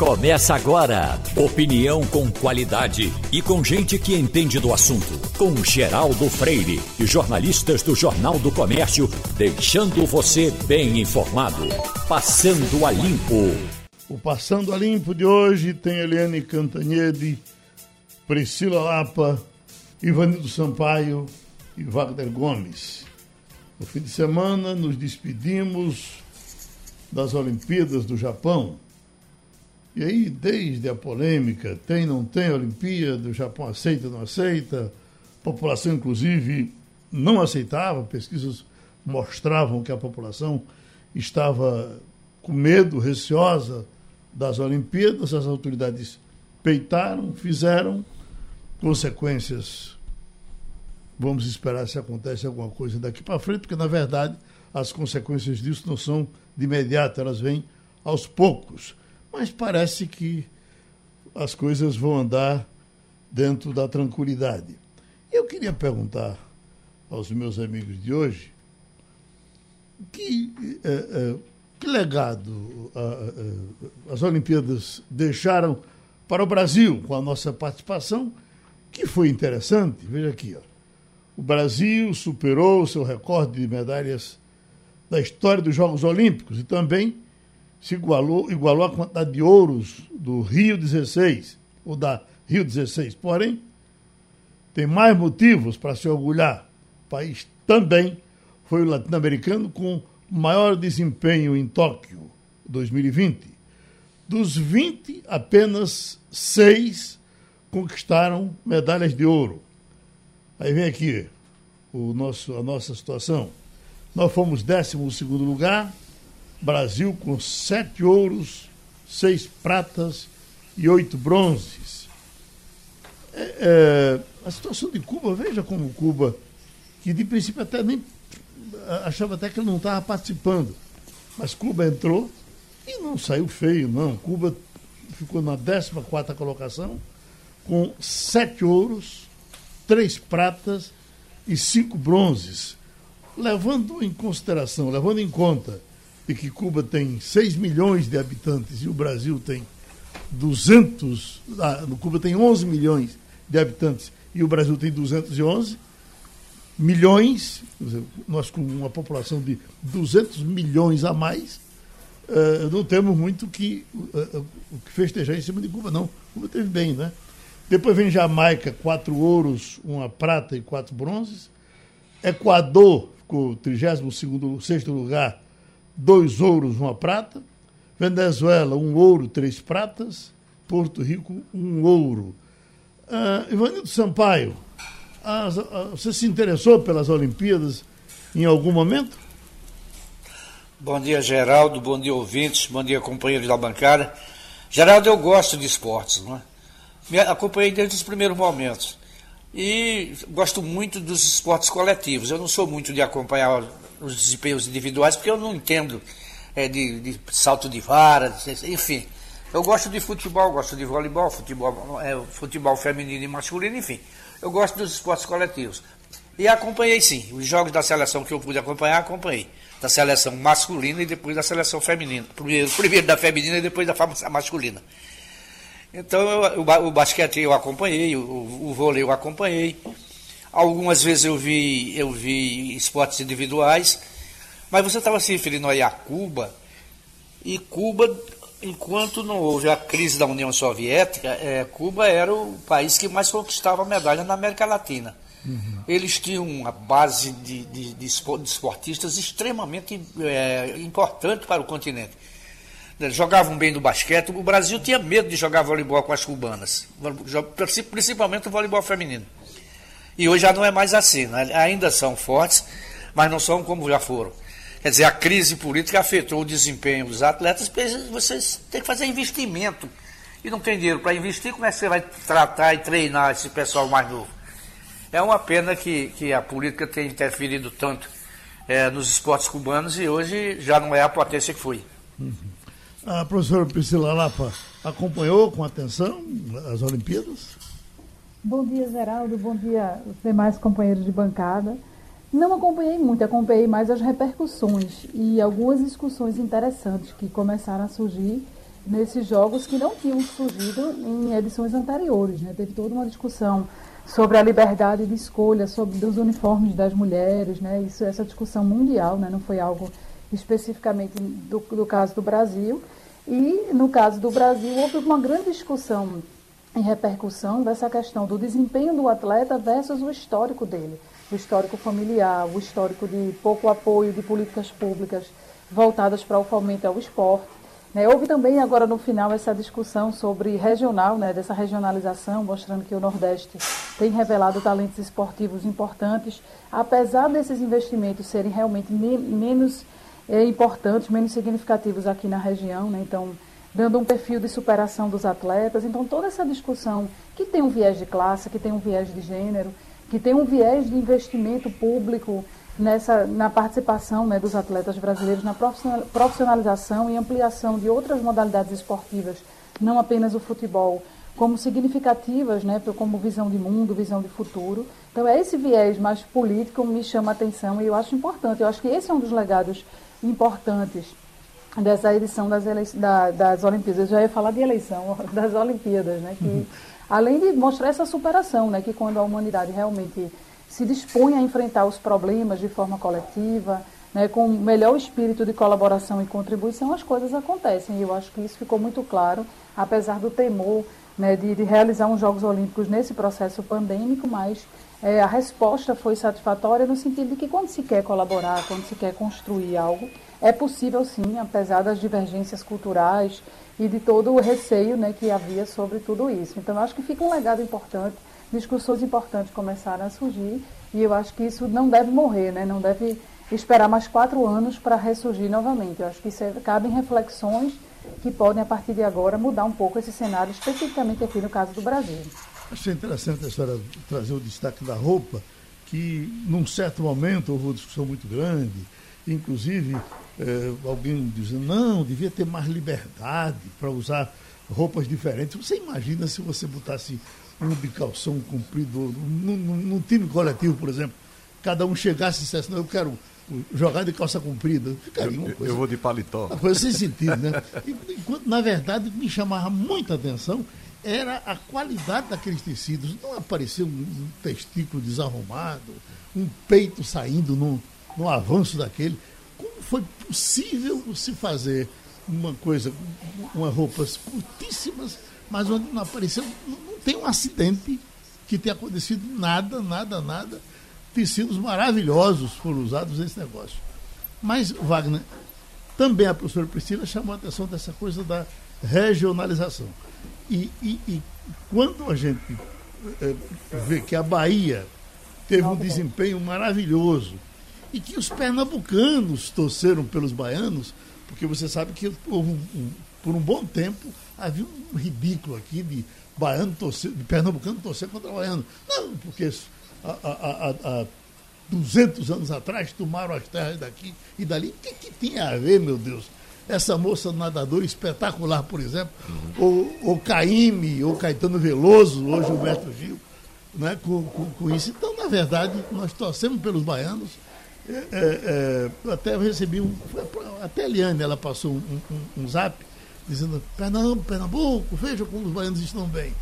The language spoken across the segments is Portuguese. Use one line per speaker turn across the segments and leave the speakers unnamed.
Começa agora. Opinião com qualidade e com gente que entende do assunto. Com Geraldo Freire e jornalistas do Jornal do Comércio, deixando você bem informado. Passando a Limpo.
O Passando a Limpo de hoje tem Eliane Cantanhede, Priscila Lapa, Ivanildo Sampaio e Wagner Gomes. No fim de semana, nos despedimos das Olimpíadas do Japão. E aí, desde a polêmica, tem, não tem Olimpíada, o Japão aceita, não aceita, a população, inclusive, não aceitava, pesquisas mostravam que a população estava com medo, receosa das Olimpíadas, as autoridades peitaram, fizeram, consequências Vamos esperar se acontece alguma coisa daqui para frente, porque na verdade as consequências disso não são de imediato, elas vêm aos poucos. Mas parece que as coisas vão andar dentro da tranquilidade. Eu queria perguntar aos meus amigos de hoje que, é, é, que legado a, a, as Olimpíadas deixaram para o Brasil com a nossa participação, que foi interessante. Veja aqui, ó. O Brasil superou o seu recorde de medalhas da história dos Jogos Olímpicos e também se igualou, igualou a quantidade de ouros do Rio 16, ou da Rio 16. Porém, tem mais motivos para se orgulhar. O país também foi o latino-americano com maior desempenho em Tóquio 2020. Dos 20, apenas seis conquistaram medalhas de ouro. Aí vem aqui o nosso, a nossa situação. Nós fomos 12 lugar, Brasil com sete ouros, seis pratas e oito bronzes. É, é, a situação de Cuba, veja como Cuba, que de princípio até nem achava até que não estava participando, mas Cuba entrou e não saiu feio, não. Cuba ficou na 14 colocação, com sete ouros, três pratas e cinco bronzes, levando em consideração, levando em conta de que Cuba tem 6 milhões de habitantes e o Brasil tem 200, ah, Cuba tem 11 milhões de habitantes e o Brasil tem 211 milhões, nós com uma população de 200 milhões a mais, uh, não temos muito que, uh, uh, que festejar em cima de Cuba, não. Cuba teve bem, né? Depois vem Jamaica, quatro ouros, uma prata e quatro bronzes. Equador ficou 32 lugar, dois ouros, uma prata. Venezuela, um ouro, três pratas. Porto Rico, um ouro. Uh, Ivanildo Sampaio, as, uh, você se interessou pelas Olimpíadas em algum momento?
Bom dia, Geraldo. Bom dia, ouvintes. Bom dia, companheiros da bancada. Geraldo, eu gosto de esportes, não é? Me acompanhei desde os primeiros momentos. E gosto muito dos esportes coletivos. Eu não sou muito de acompanhar os desempenhos individuais, porque eu não entendo é, de, de, salto de vara, enfim. Eu gosto de futebol, gosto de voleibol, futebol, é, futebol feminino e masculino, enfim. Eu gosto dos esportes coletivos. E acompanhei sim. Os jogos da seleção que eu pude acompanhar, acompanhei. Da seleção masculina e depois da seleção feminina. Primeiro, primeiro da feminina e depois da masculina. Então eu, o, o, basquete eu acompanhei, o, o vôlei eu acompanhei. Algumas vezes eu vi, eu vi esportes individuais, mas você estava se referindo aí a Cuba, e Cuba, enquanto não houve a crise da União Soviética, é, Cuba era o país que mais conquistava medalha na América Latina. Uhum. Eles tinham uma base de, de, de esportistas extremamente é, importante para o continente jogavam bem no basquete. O Brasil tinha medo de jogar voleibol com as cubanas, principalmente o voleibol feminino. E hoje já não é mais assim, né? ainda são fortes, mas não são como já foram. Quer dizer, a crise política afetou o desempenho dos atletas, vocês têm que fazer investimento. E não tem dinheiro para investir, como é que você vai tratar e treinar esse pessoal mais novo? É uma pena que, que a política tenha interferido tanto é, nos esportes cubanos e hoje já não é a potência que foi.
Uhum. A professora Priscila Lapa acompanhou com atenção as Olimpíadas?
Bom dia, Geraldo. Bom dia, os demais companheiros de bancada. Não acompanhei muito, acompanhei mais as repercussões e algumas discussões interessantes que começaram a surgir nesses jogos que não tinham surgido em edições anteriores. Né? Teve toda uma discussão sobre a liberdade de escolha, sobre os uniformes das mulheres, né? Isso, essa discussão mundial, né? Não foi algo especificamente do, do caso do Brasil. E no caso do Brasil houve uma grande discussão em repercussão dessa questão do desempenho do atleta versus o histórico dele, o histórico familiar, o histórico de pouco apoio de políticas públicas voltadas para o fomento ao esporte. Né? Houve também agora no final essa discussão sobre regional, né, dessa regionalização, mostrando que o Nordeste tem revelado talentos esportivos importantes, apesar desses investimentos serem realmente me menos é, importantes, menos significativos aqui na região. Né? Então, dando um perfil de superação dos atletas. Então, toda essa discussão que tem um viés de classe, que tem um viés de gênero, que tem um viés de investimento público nessa, na participação né, dos atletas brasileiros na profissionalização e ampliação de outras modalidades esportivas, não apenas o futebol, como significativas, né, como visão de mundo, visão de futuro. Então, é esse viés mais político me chama a atenção e eu acho importante. Eu acho que esse é um dos legados importantes dessa edição das, da, das Olimpíadas. Eu já ia falar de eleição, das Olimpíadas, né, que, uhum. além de mostrar essa superação, né, que quando a humanidade realmente se dispõe a enfrentar os problemas de forma coletiva, né, com o melhor espírito de colaboração e contribuição, as coisas acontecem. E eu acho que isso ficou muito claro, apesar do temor né, de, de, realizar uns Jogos Olímpicos nesse processo pandêmico, mas é, a resposta foi satisfatória no sentido de que quando se quer colaborar, quando se quer construir algo, é possível sim, apesar das divergências culturais e de todo o receio né, que havia sobre tudo isso. Então, eu acho que fica um legado importante discussões importantes começaram a surgir e eu acho que isso não deve morrer, né? não deve esperar mais quatro anos para ressurgir novamente. Eu acho que isso é, cabem reflexões que podem, a partir de agora, mudar um pouco esse cenário, especificamente aqui no caso do Brasil.
Achei interessante a senhora trazer o destaque da roupa, que num certo momento houve uma discussão muito grande, inclusive eh, alguém dizendo, não, devia ter mais liberdade para usar roupas diferentes. Você imagina se você botasse um de calção comprido, num, num, time coletivo, por exemplo, cada um chegasse e dissesse, não, eu quero jogar de calça comprida,
ficaria uma coisa. Eu vou de paletó.
Uma coisa sem sentido, né? Enquanto, na verdade, o que me chamava muita atenção era a qualidade daqueles tecidos. Não apareceu um testículo desarrumado, um peito saindo no, no avanço daquele. Foi possível se fazer uma coisa, uma roupas curtíssimas, mas onde não apareceu, tem um acidente que tenha acontecido nada, nada, nada. Tecidos maravilhosos foram usados nesse negócio. Mas, Wagner, também a professora Priscila chamou a atenção dessa coisa da regionalização. E, e, e quando a gente é, vê que a Bahia teve um desempenho maravilhoso e que os pernambucanos torceram pelos baianos, porque você sabe que houve um, um, por um bom tempo havia um ridículo aqui de baiano torcer, de pernambucano torcer contra o baiano. Não, porque há, há, há, há 200 anos atrás tomaram as terras daqui e dali. O que, que tinha a ver, meu Deus? Essa moça nadadora espetacular, por exemplo, uhum. ou, ou Caíme, ou Caetano Veloso, ou Gilberto Gil, né, com, com, com, isso. Então, na verdade, nós torcemos pelos baianos. É, é, é, eu até recebi um. Até a Eliane, ela passou um, um, um zap dizendo Pernambuco, Pernambuco, veja como os baianos estão bem.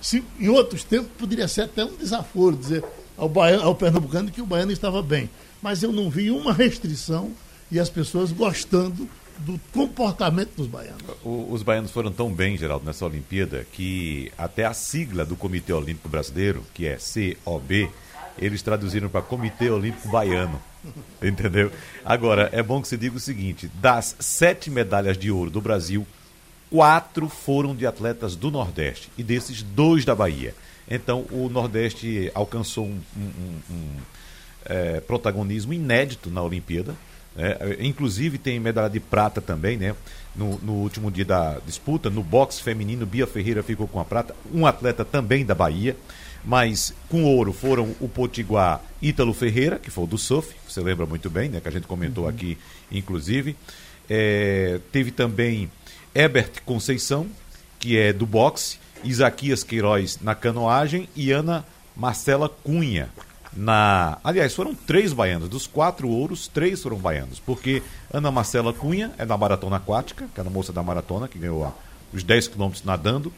Se, em outros tempos poderia ser até um desaforo dizer ao, baiano, ao pernambucano que o baiano estava bem. Mas eu não vi uma restrição e as pessoas gostando do comportamento dos baianos.
O, os baianos foram tão bem, Geraldo, nessa Olimpíada, que até a sigla do Comitê Olímpico Brasileiro, que é COB, eles traduziram para Comitê Olímpico Baiano. Entendeu? Agora, é bom que se diga o seguinte: das sete medalhas de ouro do Brasil, quatro foram de atletas do Nordeste e desses dois da Bahia. Então o Nordeste alcançou um, um, um, um é, protagonismo inédito na Olimpíada. Né? Inclusive tem medalha de prata também, né? No, no, último dia da disputa, no boxe feminino, Bia Ferreira ficou com a prata, um atleta também da Bahia, mas com ouro foram o Potiguar Ítalo Ferreira, que foi o do surf, você lembra muito bem, né? Que a gente comentou uhum. aqui, inclusive. É, teve também Ebert Conceição, que é do boxe, Isaquias Queiroz na canoagem e Ana Marcela Cunha, na. Aliás, foram três baianos. Dos quatro ouros, três foram baianos. Porque Ana Marcela Cunha é da maratona aquática, que é a moça da maratona, que ganhou os 10 quilômetros nadando.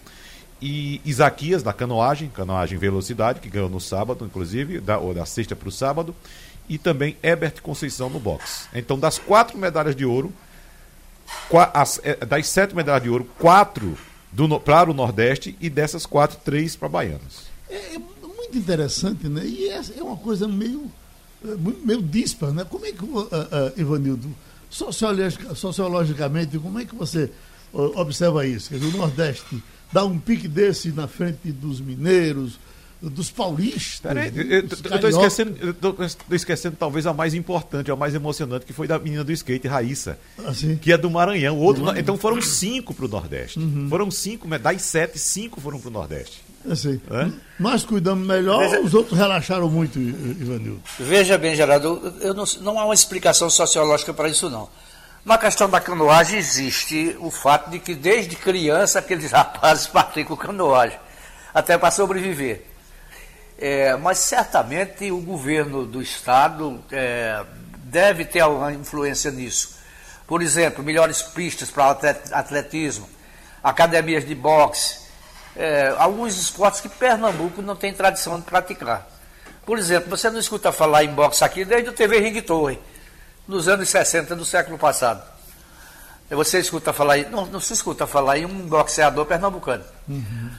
E Isaquias, da canoagem, canoagem velocidade, que ganhou no sábado, inclusive, da, ou da sexta para o sábado. E também Herbert Conceição no boxe. Então, das quatro medalhas de ouro, as, é, das sete medalhas de ouro, quatro do, para o Nordeste e dessas quatro, três para baianos.
É, é muito interessante, né? E é, é uma coisa meio, é, meio dispar, né? Como é que, uh, uh, Ivanildo, sociologicamente, como é que você observa isso? Quer dizer, o Nordeste dá um pique desse na frente dos mineiros, dos paulistas. Peraí,
eu estou esquecendo, eu tô, tô esquecendo talvez a mais importante, a mais emocionante, que foi da menina do skate, Raíssa, assim? que é do Maranhão. Outro, do Então foram cinco para o Nordeste. Uhum. Foram cinco, das sete, cinco foram para o Nordeste.
Assim, é? Nós cuidamos melhor, Veja... os outros relaxaram muito, Ivanildo.
Veja bem, Geraldo, eu não, não há uma explicação sociológica para isso, não. Na questão da canoagem existe o fato de que desde criança aqueles rapazes praticam canoagem, até para sobreviver. É, mas certamente o governo do estado é, deve ter alguma influência nisso. Por exemplo, melhores pistas para atletismo, academias de boxe, é, alguns esportes que Pernambuco não tem tradição de praticar. Por exemplo, você não escuta falar em boxe aqui desde o TV Ring Torre, nos anos 60 do século passado. Você escuta falar, não, não se escuta falar em um boxeador pernambucano. Uhum.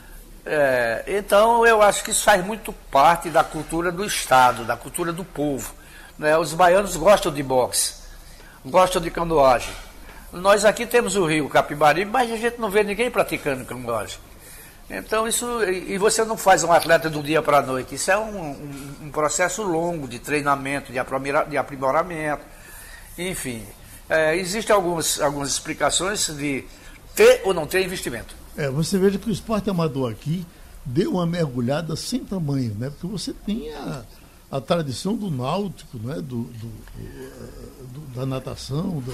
É, então, eu acho que isso faz muito parte da cultura do Estado, da cultura do povo. Né? Os baianos gostam de boxe, gostam de canoagem. Nós aqui temos o rio Capibari, mas a gente não vê ninguém praticando canoagem. Então, isso. E você não faz um atleta do dia para a noite. Isso é um, um, um, processo longo de treinamento, de, aprimoramento. Enfim, é, existem algumas, algumas explicações de ter ou não ter investimento.
É, você veja que o esporte amador aqui deu uma mergulhada sem tamanho, né? Porque você tem a, a tradição do náutico, né? do, do, do da natação, do,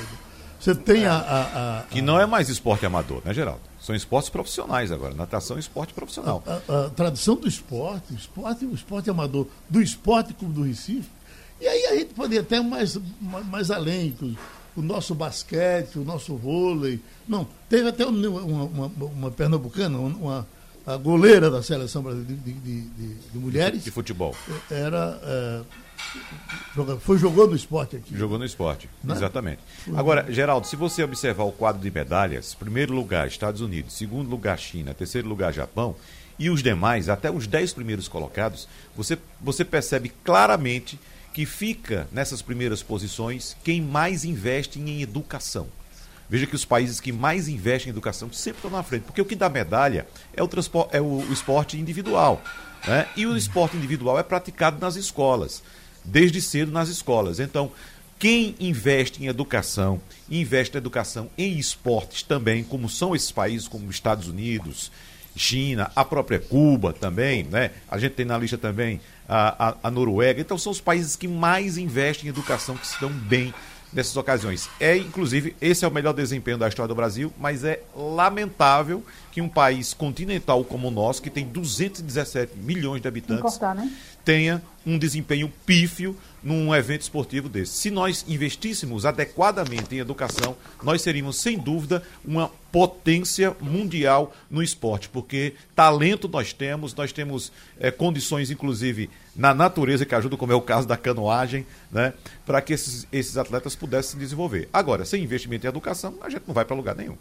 você tem a, a, a,
Que não é mais esporte amador, né, Geraldo? São esportes profissionais agora. Natação é esporte profissional.
A, tradição do esporte, o esporte, o esporte amador, do esporte como do Recife. E aí a gente poderia até mais, mais além o nosso basquete, o nosso vôlei. Não, teve até uma, uma, uma pernambucana, uma, a goleira da seleção brasileira de, de, de, de mulheres.
De futebol.
Era. É, foi jogou no esporte aqui.
Jogou no esporte, né? exatamente. Agora, Geraldo, se você observar o quadro de medalhas, primeiro lugar Estados Unidos, segundo lugar China, terceiro lugar Japão, e os demais, até os dez primeiros colocados, você, você percebe claramente que fica nessas primeiras posições quem mais investe em educação. Veja que os países que mais investem em educação sempre estão na frente, porque o que dá medalha é o, é o esporte individual. Né? E o esporte individual é praticado nas escolas, desde cedo nas escolas. Então, quem investe em educação, investe em educação em esportes também, como são esses países como Estados Unidos, China, a própria Cuba também, né? A gente tem na lista também a, a, a Noruega. Então são os países que mais investem em educação, que se dão bem nessas ocasiões. É, inclusive, esse é o melhor desempenho da história do Brasil, mas é lamentável que um país continental como o nosso, que tem 217 milhões de habitantes, né? Tenha um desempenho pífio num evento esportivo desse. Se nós investíssemos adequadamente em educação, nós seríamos, sem dúvida, uma potência mundial no esporte, porque talento nós temos, nós temos é, condições, inclusive, na natureza que ajudam, como é o caso da canoagem, né, para que esses, esses atletas pudessem se desenvolver. Agora, sem investimento em educação, a gente não vai para lugar nenhum.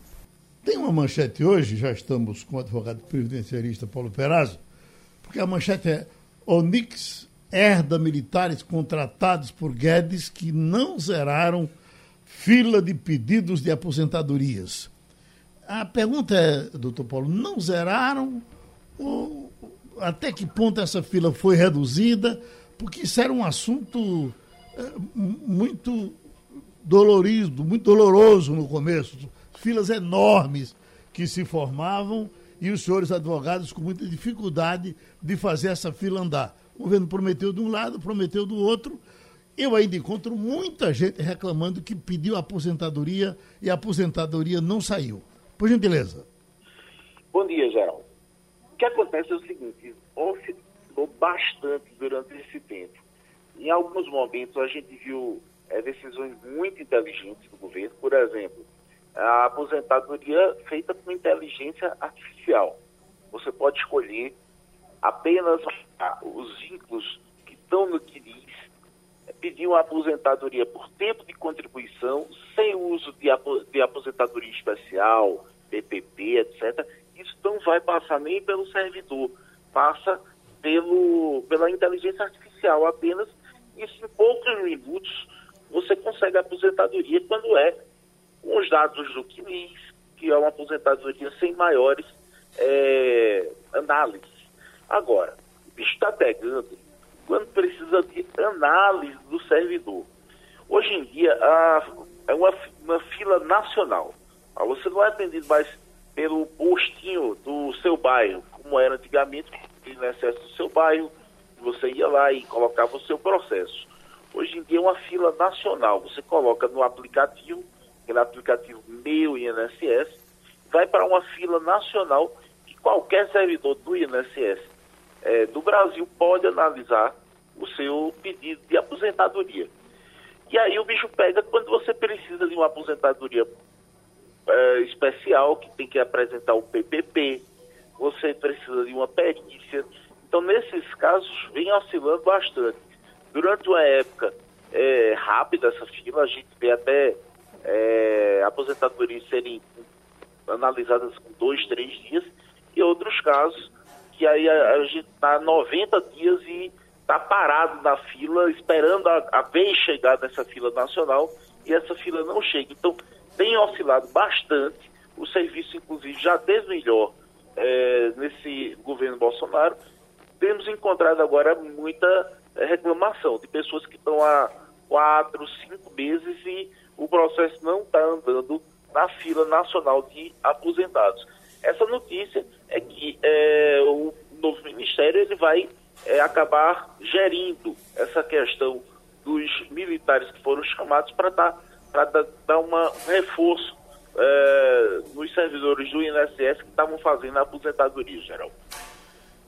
Tem uma manchete hoje, já estamos com o advogado previdenciarista Paulo Perazzo, porque a manchete é Onix herda militares contratados por Guedes que não zeraram fila de pedidos de aposentadorias. A pergunta é, doutor Paulo, não zeraram? Ou até que ponto essa fila foi reduzida? Porque isso era um assunto é, muito dolorido, muito doloroso no começo. Filas enormes que se formavam e os senhores advogados com muita dificuldade de fazer essa fila andar. O governo prometeu de um lado, prometeu do outro. Eu ainda encontro muita gente reclamando que pediu aposentadoria e a aposentadoria não saiu. Por gentileza.
Bom dia, Geraldo. O que acontece é o seguinte, oscilou bastante durante esse tempo. em alguns momentos a gente viu é, decisões muito inteligentes do governo, por exemplo, a aposentadoria feita com inteligência artificial. Você pode escolher apenas os vínculos que estão no CNIS, pedir uma aposentadoria por tempo de contribuição, sem uso de, de aposentadoria especial, PPP, etc. Isso não vai passar nem pelo servidor, passa pelo, pela inteligência artificial apenas. Isso em poucos minutos você consegue a aposentadoria quando é com os dados do CNIS, que é uma aposentadoria sem maiores é, análises. Agora, o bicho está pegando quando precisa de análise do servidor. Hoje em dia, a, é uma, uma fila nacional. Ah, você não é atendido mais pelo postinho do seu bairro, como era antigamente, no excesso do seu bairro, você ia lá e colocava o seu processo. Hoje em dia é uma fila nacional. Você coloca no aplicativo, aquele aplicativo Meu INSS, vai para uma fila nacional que qualquer servidor do INSS é, do Brasil pode analisar o seu pedido de aposentadoria. E aí o bicho pega quando você precisa de uma aposentadoria é, especial, que tem que apresentar o PPP, você precisa de uma perícia. Então, nesses casos, vem oscilando bastante. Durante uma época é, rápida, essa fila, a gente vê até é, aposentadorias serem analisadas com dois, três dias, e outros casos que aí a, a gente está 90 dias e está parado na fila, esperando a, a vez chegar nessa fila nacional, e essa fila não chega. Então, tem oscilado bastante, o serviço, inclusive, já teve melhor é, nesse governo Bolsonaro. Temos encontrado agora muita é, reclamação de pessoas que estão há quatro, cinco meses e o processo não está andando na fila nacional de aposentados. Essa notícia é que é, o novo ministério ele vai é, acabar gerindo essa questão dos militares que foram chamados para dar, dar uma, um reforço é, nos servidores do INSS que estavam fazendo a aposentadoria, geral.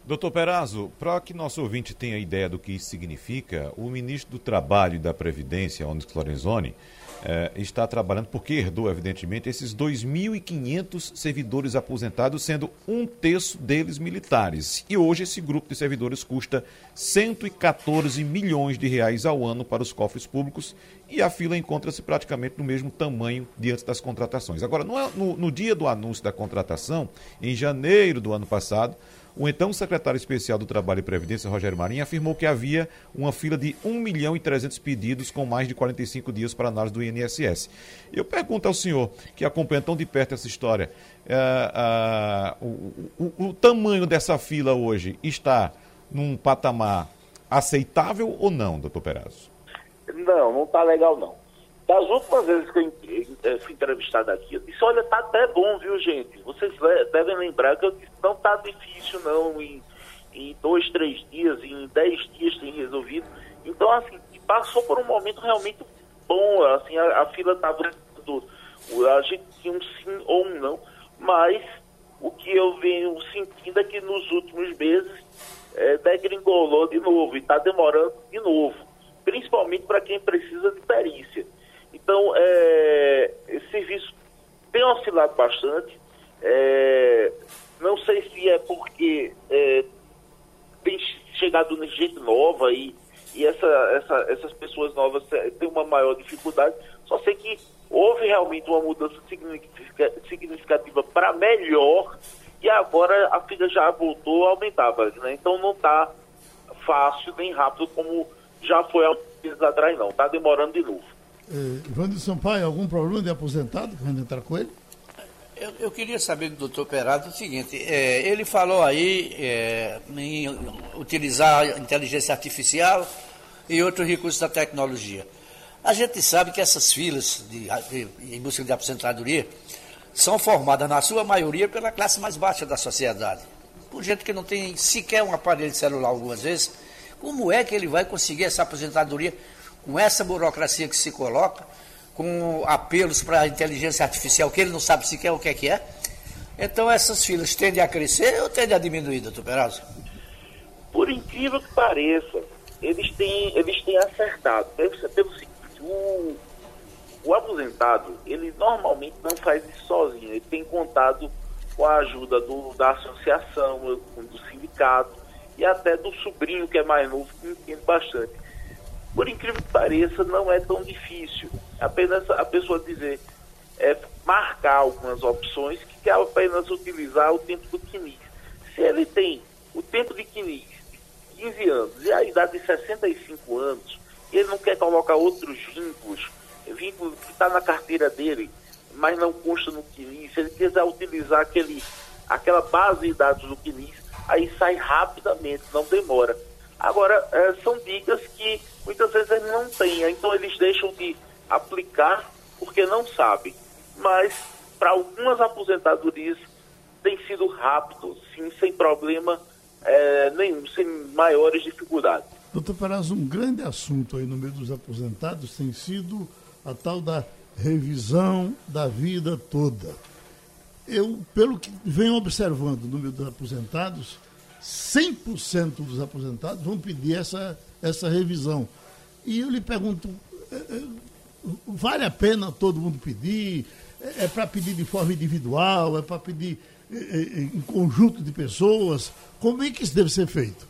Doutor Perazzo, para que nosso ouvinte tenha ideia do que isso significa, o ministro do Trabalho e da Previdência, Onyx Lorenzoni, eh, está trabalhando, porque herdou, evidentemente, esses 2.500 servidores aposentados, sendo um terço deles militares. E hoje esse grupo de servidores custa 114 milhões de reais ao ano para os cofres públicos e a fila encontra-se praticamente no mesmo tamanho diante das contratações. Agora, no, no, no dia do anúncio da contratação, em janeiro do ano passado, o então secretário especial do Trabalho e Previdência, Rogério Marinho, afirmou que havia uma fila de 1 milhão e 300 pedidos com mais de 45 dias para análise do INSS. Eu pergunto ao senhor, que acompanha tão de perto essa história, uh, uh, o, o, o tamanho dessa fila hoje está num patamar aceitável ou não, doutor Perazzo?
Não, não está legal não. Das últimas vezes que eu fui entrevistado aqui, eu disse, olha, tá até bom, viu, gente? Vocês devem lembrar que eu disse, não tá difícil, não, em, em dois, três dias, em dez dias tem resolvido. Então, assim, passou por um momento realmente bom, assim, a, a fila estava a gente tinha um sim ou um não, mas o que eu venho sentindo é que nos últimos meses é, degringolou de novo e está demorando de novo, principalmente para quem precisa de perícia. Então, é, esse serviço tem oscilado bastante. É, não sei se é porque é, tem chegado gente nova e, e essa, essa, essas pessoas novas têm uma maior dificuldade. Só sei que houve realmente uma mudança significativa para melhor e agora a fila já voltou a aumentar. Né? Então não está fácil nem rápido como já foi há meses atrás, não. Está demorando de novo.
É, de Sampaio, algum problema de aposentado vai entrar com ele?
Eu, eu, queria saber do doutor Perado o seguinte, é, ele falou aí é, em utilizar inteligência artificial e outros recursos da tecnologia. A gente sabe que essas filas de, de, em busca de aposentadoria são formadas, na sua maioria, pela classe mais baixa da sociedade. Por gente que não tem sequer um aparelho celular algumas vezes. Como é que ele vai conseguir essa aposentadoria com essa burocracia que se coloca, com apelos para a inteligência artificial que ele não sabe sequer o que é que é. Então essas filas tendem a crescer ou tendem a diminuir, doutor Perazzo?
Por incrível que pareça, eles têm, eles têm acertado. Pelo, seguinte, o, o aposentado, ele normalmente não faz isso sozinho, ele tem contado com a ajuda do, da associação, do sindicato e até do sobrinho que é mais novo, que entende bastante. Por incrível que pareça, não é tão difícil. Apenas a pessoa dizer, é, marcar algumas opções que quer apenas utilizar o tempo do quinis. Se ele tem o tempo de quinis de 15 anos e a idade de 65 anos, e ele não quer colocar outros vínculos, vínculo que está na carteira dele, mas não consta no quinis, se ele quiser utilizar aquele, aquela base de dados do quinis, aí sai rapidamente, não demora. Agora, é, são dicas que muitas vezes eles não têm, então eles deixam de aplicar porque não sabem mas para algumas aposentadorias tem sido rápido, sim, sem problema é, nenhum, sem maiores dificuldades.
Doutor Peraz, um grande assunto aí no meio dos aposentados tem sido a tal da revisão da vida toda. Eu, pelo que venho observando no meio dos aposentados, 100% dos aposentados vão pedir essa, essa revisão. E eu lhe pergunto, é, é, vale a pena todo mundo pedir? é, é para pedir de forma individual, é para pedir em conjunto de pessoas? Como é que isso deve ser feito?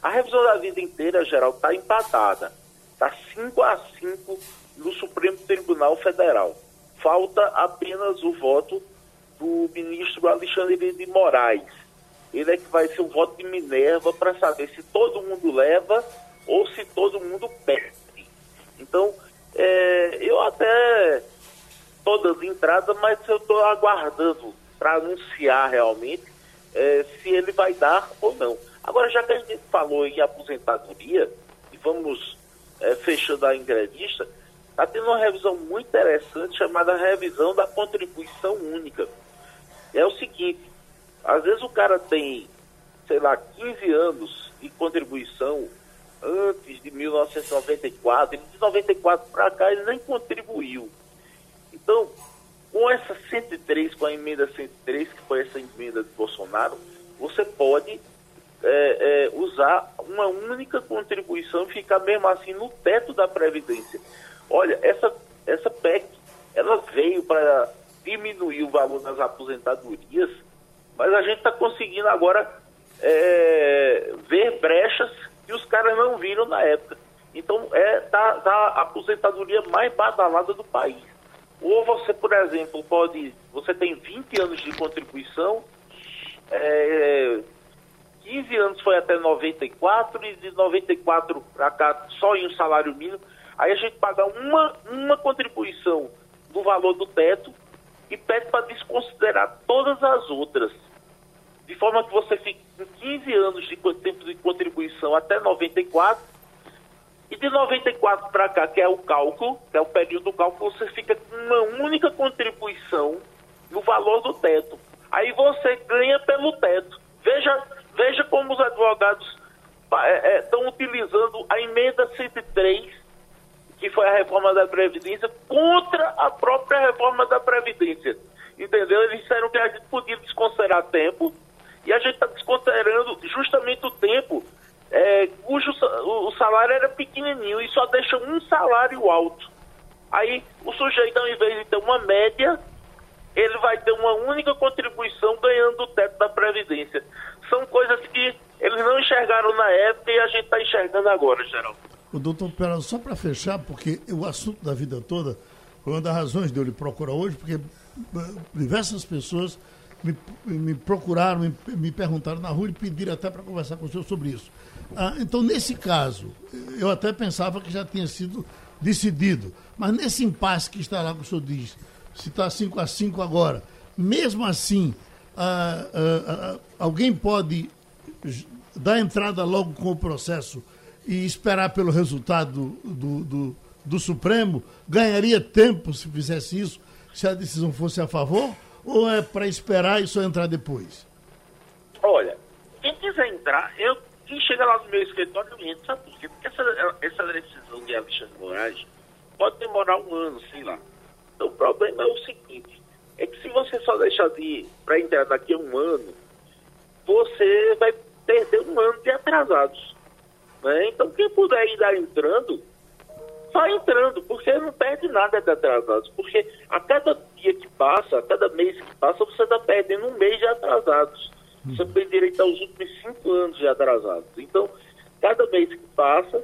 A revisão da vida inteira, geral, está empatada. Está 5 a 5 no Supremo Tribunal Federal. Falta apenas o voto do ministro Alexandre de Moraes. Ele é que vai ser o voto de Minerva para saber se todo mundo leva ou se todo mundo perde. Então, é, eu até todas entradas, mas eu estou aguardando para anunciar realmente é, se ele vai dar ou não. Agora, já que a gente falou em aposentadoria, e vamos é, fechando a entrevista, está tendo uma revisão muito interessante chamada revisão da contribuição única. É o seguinte, às vezes o cara tem, sei lá, 15 anos de contribuição antes de 1994, de 94 para cá ele nem contribuiu. Então, com essa 103, com a emenda 103, que foi essa emenda de Bolsonaro, você pode é, é, usar uma única contribuição e ficar mesmo assim no teto da Previdência. Olha, essa, essa PEC, ela veio para diminuir o valor das aposentadorias, mas a gente está conseguindo agora é, ver brechas que os caras não viram na época. Então, é tá, tá a aposentadoria mais badalada do país. Ou você, por exemplo, pode. Você tem 20 anos de contribuição, é, 15 anos foi até 94 e de 94 para cá só em um salário mínimo. Aí a gente paga uma, uma contribuição do valor do teto e pede para desconsiderar todas as outras. De forma que você fique com 15 anos de tempo de contribuição até 94 e de 94 para cá, que é o cálculo, que é o período do cálculo, você fica com uma única contribuição no valor do teto. Aí você ganha pelo teto. Veja, veja como os advogados estão é, é, utilizando a emenda 103, que foi a reforma da Previdência, contra a própria reforma da Previdência. Entendeu? Eles disseram que a gente podia desconsiderar tempo, e a gente está desconsiderando justamente o tempo é, cujo o salário era pequenininho e só deixa um salário alto. Aí o sujeito, ao invés de ter uma média, ele vai ter uma única contribuição ganhando o teto da Previdência. São coisas que eles não enxergaram na época e a gente está enxergando agora, Geraldo.
O doutor Pera, só para fechar, porque o assunto da vida toda foi uma das razões de eu lhe procurar hoje, porque eh, diversas pessoas me, me procuraram, me, me perguntaram na rua e pediram até para conversar com o senhor sobre isso. Ah, então, nesse caso, eu até pensava que já tinha sido decidido. Mas nesse impasse que está lá, que o senhor diz, se está 5 a 5 agora, mesmo assim, ah, ah, ah, alguém pode dar entrada logo com o processo e esperar pelo resultado do, do, do Supremo? Ganharia tempo se fizesse isso, se a decisão fosse a favor? Ou é para esperar e só entrar depois?
Olha, quem quiser entrar, eu quem chega lá no meu escritório entra, sabe por quê? Porque essa, essa decisão de Alexandre Moraes pode demorar um ano, sei lá. Então o problema é o seguinte, é que se você só deixar de para entrar daqui a um ano, você vai perder um ano de atrasados. Né? Então, quem puder ir dar entrando, vai entrando, porque não perde nada de atrasados. Porque a cada dia que passa, a cada mês que passa, você está perdendo um mês de atrasados. Você tem direito aos últimos cinco anos de atrasados. Então, cada mês que passa,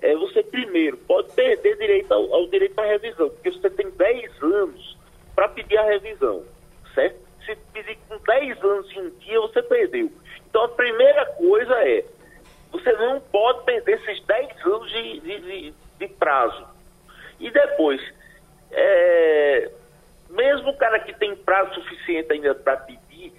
é, você primeiro pode perder direito ao, ao direito à revisão, porque você tem 10 anos para pedir a revisão, certo? Se pedir com 10 anos em um dia, você perdeu. Então a primeira coisa é, você não pode perder esses 10 anos de, de, de, de prazo. E depois, é, mesmo o cara que tem prazo suficiente ainda para pedir,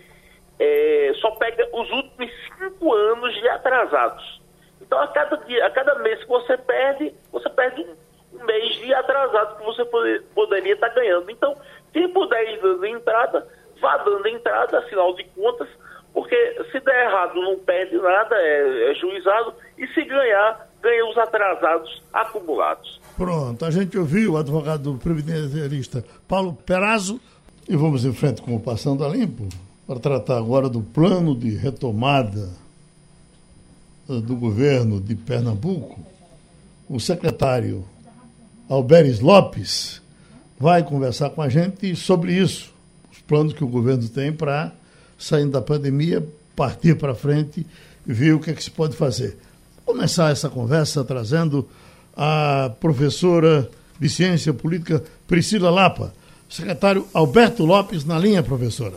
é, só pega os últimos 5 anos de atrasados. Então, a cada, dia, a cada mês que você perde, você perde um, mês de atrasado que você poder, poderia estar ganhando. Então, quem puder ir dando entrada, vá dando entrada, afinal de contas, porque se der errado não perde nada, é, é juizado, e se ganhar, ganha os atrasados acumulados.
Pronto, a gente ouviu o advogado previdenciarista Paulo Perazzo e vamos em frente com o Passando a Limpo para tratar agora do plano de retomada do governo de Pernambuco, o secretário Alberes Lopes vai conversar com a gente sobre isso, os planos que o governo tem para, saindo da pandemia, partir para frente e ver o que, é que se pode fazer. Vou começar essa conversa trazendo a professora de Ciência Política Priscila Lapa. Secretário Alberto Lopes na linha, professora.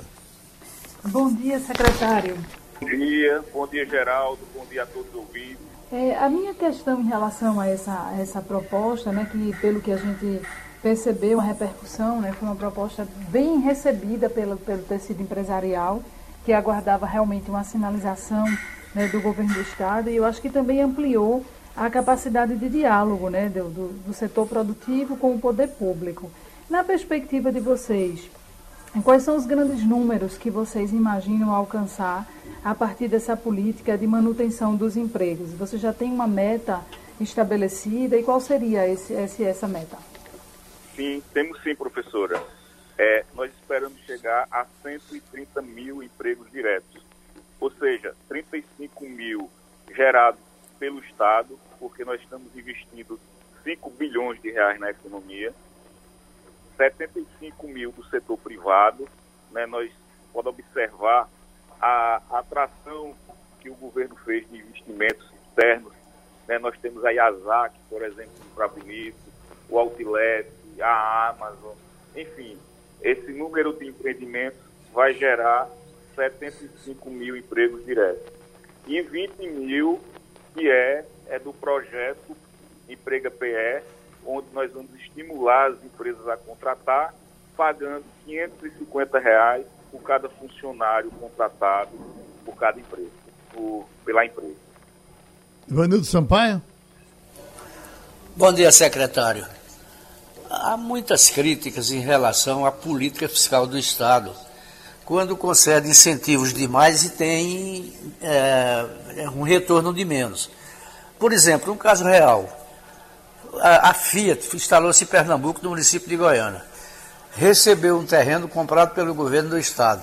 Bom dia, secretário.
Bom dia, bom dia Geraldo, bom dia a todos os ouvintes.
É, a minha questão em relação a essa, a essa proposta, né, que pelo que a gente percebeu, a repercussão, né, foi uma proposta bem recebida pelo, pelo tecido empresarial, que aguardava realmente uma sinalização né, do governo do Estado, e eu acho que também ampliou a capacidade de diálogo né, do, do, setor produtivo com o poder público. Na perspectiva de vocês, quais são os grandes números que vocês imaginam alcançar a partir dessa política de manutenção dos empregos? Você já tem uma meta estabelecida e qual seria esse essa meta?
Sim, temos sim, professora. É, nós esperamos chegar a 130 mil empregos diretos, ou seja, 35 mil gerados pelo Estado, porque nós estamos investindo 5 bilhões de reais na economia, 75 mil do setor privado, né, nós podemos observar a atração que o governo fez de investimentos externos. Né? Nós temos a IASAC, por exemplo, para Bonito, o Outlet, a Amazon, enfim, esse número de empreendimentos vai gerar 75 mil empregos diretos. E 20 mil que é, é do projeto Emprega PE, onde nós vamos estimular as empresas a contratar, pagando 550 reais por cada funcionário contratado por cada empresa, por, pela empresa.
Ivanildo Sampaio?
Bom dia, secretário. Há muitas críticas em relação à política fiscal do Estado, quando concede incentivos demais e tem é, um retorno de menos. Por exemplo, um caso real, a, a Fiat instalou-se em Pernambuco, no município de Goiânia recebeu um terreno comprado pelo governo do estado,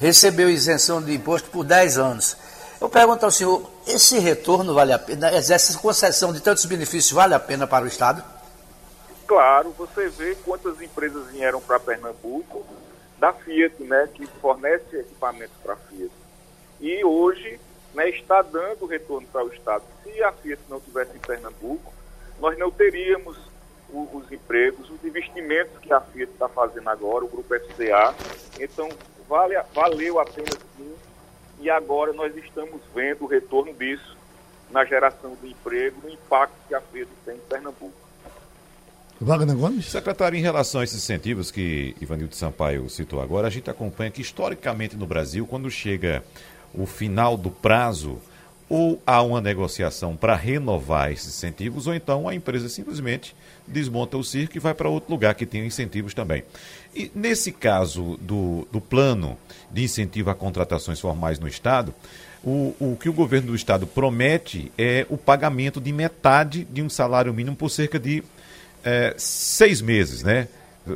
recebeu isenção de imposto por 10 anos. Eu pergunto ao senhor, esse retorno vale a pena, essa concessão de tantos benefícios vale a pena para o estado?
Claro, você vê quantas empresas vieram para Pernambuco da Fiat, né, que fornece equipamentos para a Fiat. E hoje né, está dando retorno para o Estado. Se a Fiat não tivesse em Pernambuco, nós não teríamos os empregos, os investimentos que a Fiat está fazendo agora, o Grupo FCA. Então, vale, valeu a pena sim. E agora nós estamos vendo o retorno disso na geração de emprego, no impacto que a Fiat tem em Pernambuco.
Wagner Gomes?
Secretário, em relação a esses incentivos que Ivanildo Sampaio citou agora, a gente acompanha que historicamente no Brasil, quando chega o final do prazo, ou há uma negociação para renovar esses incentivos, ou então a empresa simplesmente desmonta o circo e vai para outro lugar que tem incentivos também. E nesse caso do, do plano de incentivo a contratações formais no Estado, o, o que o governo do Estado promete é o pagamento de metade de um salário mínimo por cerca de é, seis meses, né?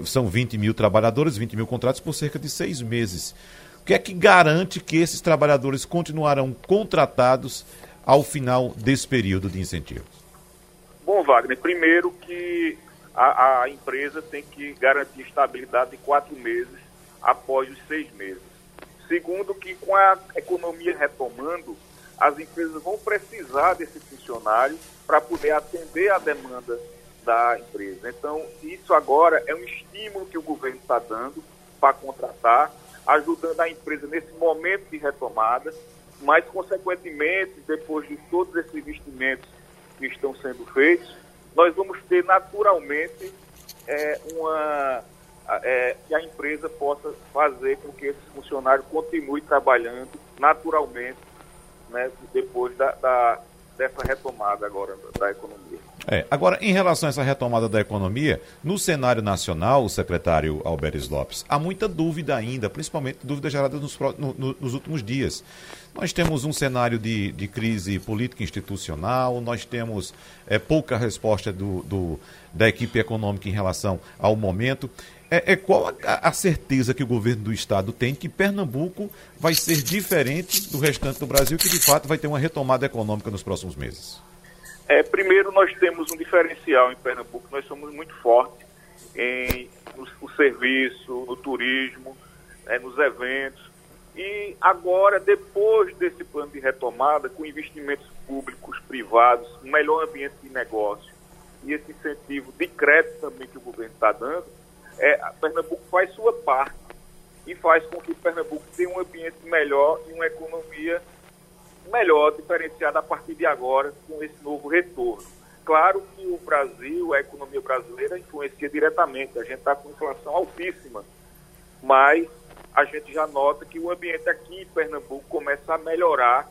São 20 mil trabalhadores, 20 mil contratos por cerca de seis meses. O que é que garante que esses trabalhadores continuarão contratados ao final desse período de incentivo?
Bom, Wagner, primeiro que a, a empresa tem que garantir estabilidade de quatro meses após os seis meses. Segundo, que com a economia retomando, as empresas vão precisar desse funcionário para poder atender a demanda da empresa. Então, isso agora é um estímulo que o governo está dando para contratar, ajudando a empresa nesse momento de retomada, mas, consequentemente, depois de todos esses investimentos que estão sendo feitos, nós vamos ter naturalmente é, uma é, que a empresa possa fazer com que esse funcionário continue trabalhando naturalmente né, depois da, da, dessa retomada agora da economia.
É, agora, em relação a essa retomada da economia, no cenário nacional, o secretário Alberes Lopes, há muita dúvida ainda, principalmente dúvida gerada nos, no, nos últimos dias. Nós temos um cenário de, de crise política institucional, nós temos é, pouca resposta do, do, da equipe econômica em relação ao momento. É, é qual a, a, certeza que o governo do estado tem que Pernambuco vai ser diferente do restante do Brasil, que de fato vai ter uma retomada econômica nos próximos meses?
É, primeiro, nós temos um diferencial em Pernambuco, nós somos muito fortes em, no, no serviço, no turismo, é, nos eventos. E agora, depois desse plano de retomada, com investimentos públicos, privados, um melhor ambiente de negócio e esse incentivo de crédito também que o governo está dando, é, Pernambuco faz sua parte e faz com que Pernambuco tenha um ambiente melhor e uma economia melhor, diferenciada a partir de agora com esse novo retorno. Claro que o Brasil, a economia brasileira, influencia diretamente. A gente está com inflação altíssima, mas a gente já nota que o ambiente aqui em Pernambuco começa a melhorar,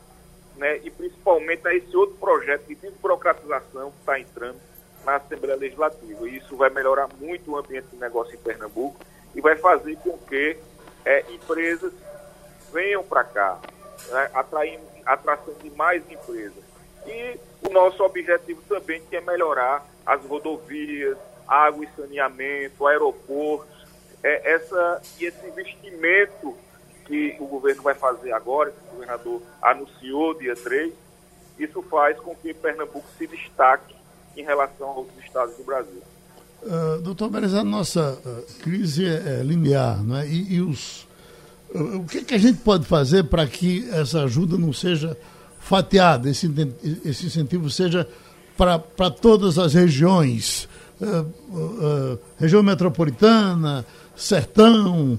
né? e principalmente a esse outro projeto de desburocratização que está entrando na Assembleia Legislativa. E isso vai melhorar muito o ambiente de negócio em Pernambuco e vai fazer com que é, empresas venham para cá, né, atraindo, atração de mais empresas. E o nosso objetivo também que é melhorar as rodovias, água e saneamento, aeroportos, é, essa, e esse investimento que o governo vai fazer agora, que o governador anunciou dia 3, isso faz com que Pernambuco se destaque em relação a outros estados do Brasil. Uh,
doutor Beres, a nossa uh, crise é, é, linear, não é? E, e os, o que, que, a gente pode fazer para que essa ajuda não seja fatiada, esse, esse incentivo seja para todas as regiões, região metropolitana, sertão,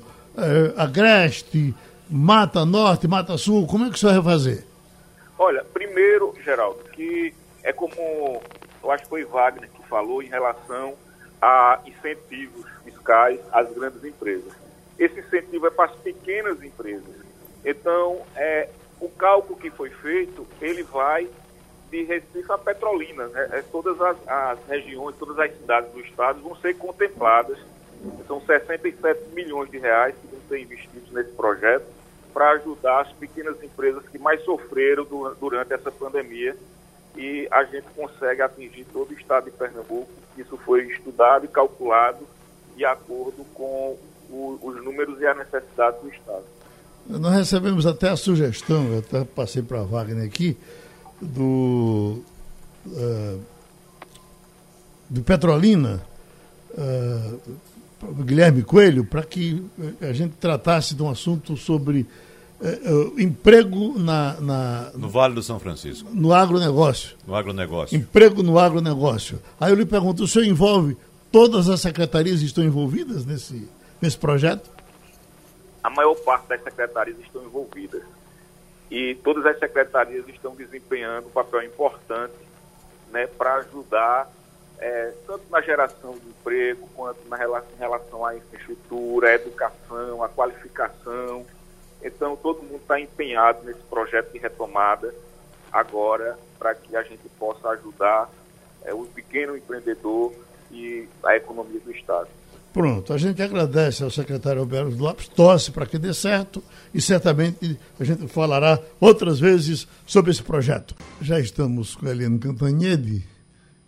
agreste, mata norte, mata sul, como é que o senhor vai fazer?
Olha, primeiro, Geraldo, que é como eu acho que foi Wagner que falou em relação a incentivos fiscais às grandes empresas. Esse incentivo é para as pequenas empresas. Então, é, o cálculo que foi feito, ele vai de Recife a Petrolina. Né? É, todas as, as, regiões, todas as cidades do estado vão ser contempladas. São 67 milhões de reais que vão ser investidos nesse projeto para ajudar as pequenas empresas que mais sofreram do, durante essa pandemia e a gente consegue atingir todo o estado de Pernambuco. Isso foi estudado e calculado de acordo com o, os números e a necessidade do estado.
Nós recebemos até a sugestão, eu até passei para a Wagner aqui, do, uh, do Petrolina, uh, Guilherme Coelho, para que a gente tratasse de um assunto sobre uh, emprego na, na,
No Vale do São Francisco.
No agronegócio.
No agronegócio.
Emprego no agronegócio. Aí eu lhe pergunto, o senhor envolve, todas as secretarias estão envolvidas nesse, nesse projeto?
A maior parte das secretarias estão envolvidas. E todas as secretarias estão desempenhando um papel importante né, para ajudar é, tanto na geração de emprego, quanto na relação, em relação à infraestrutura, à educação, à qualificação, então, todo mundo está empenhado nesse projeto de retomada agora para que a gente possa ajudar é, o pequeno empreendedor e a economia do Estado.
Pronto, a gente agradece ao secretário Alberto Lopes, torce para que dê certo e certamente a gente falará outras vezes sobre esse projeto. Já estamos com a Eliane Cantanhede.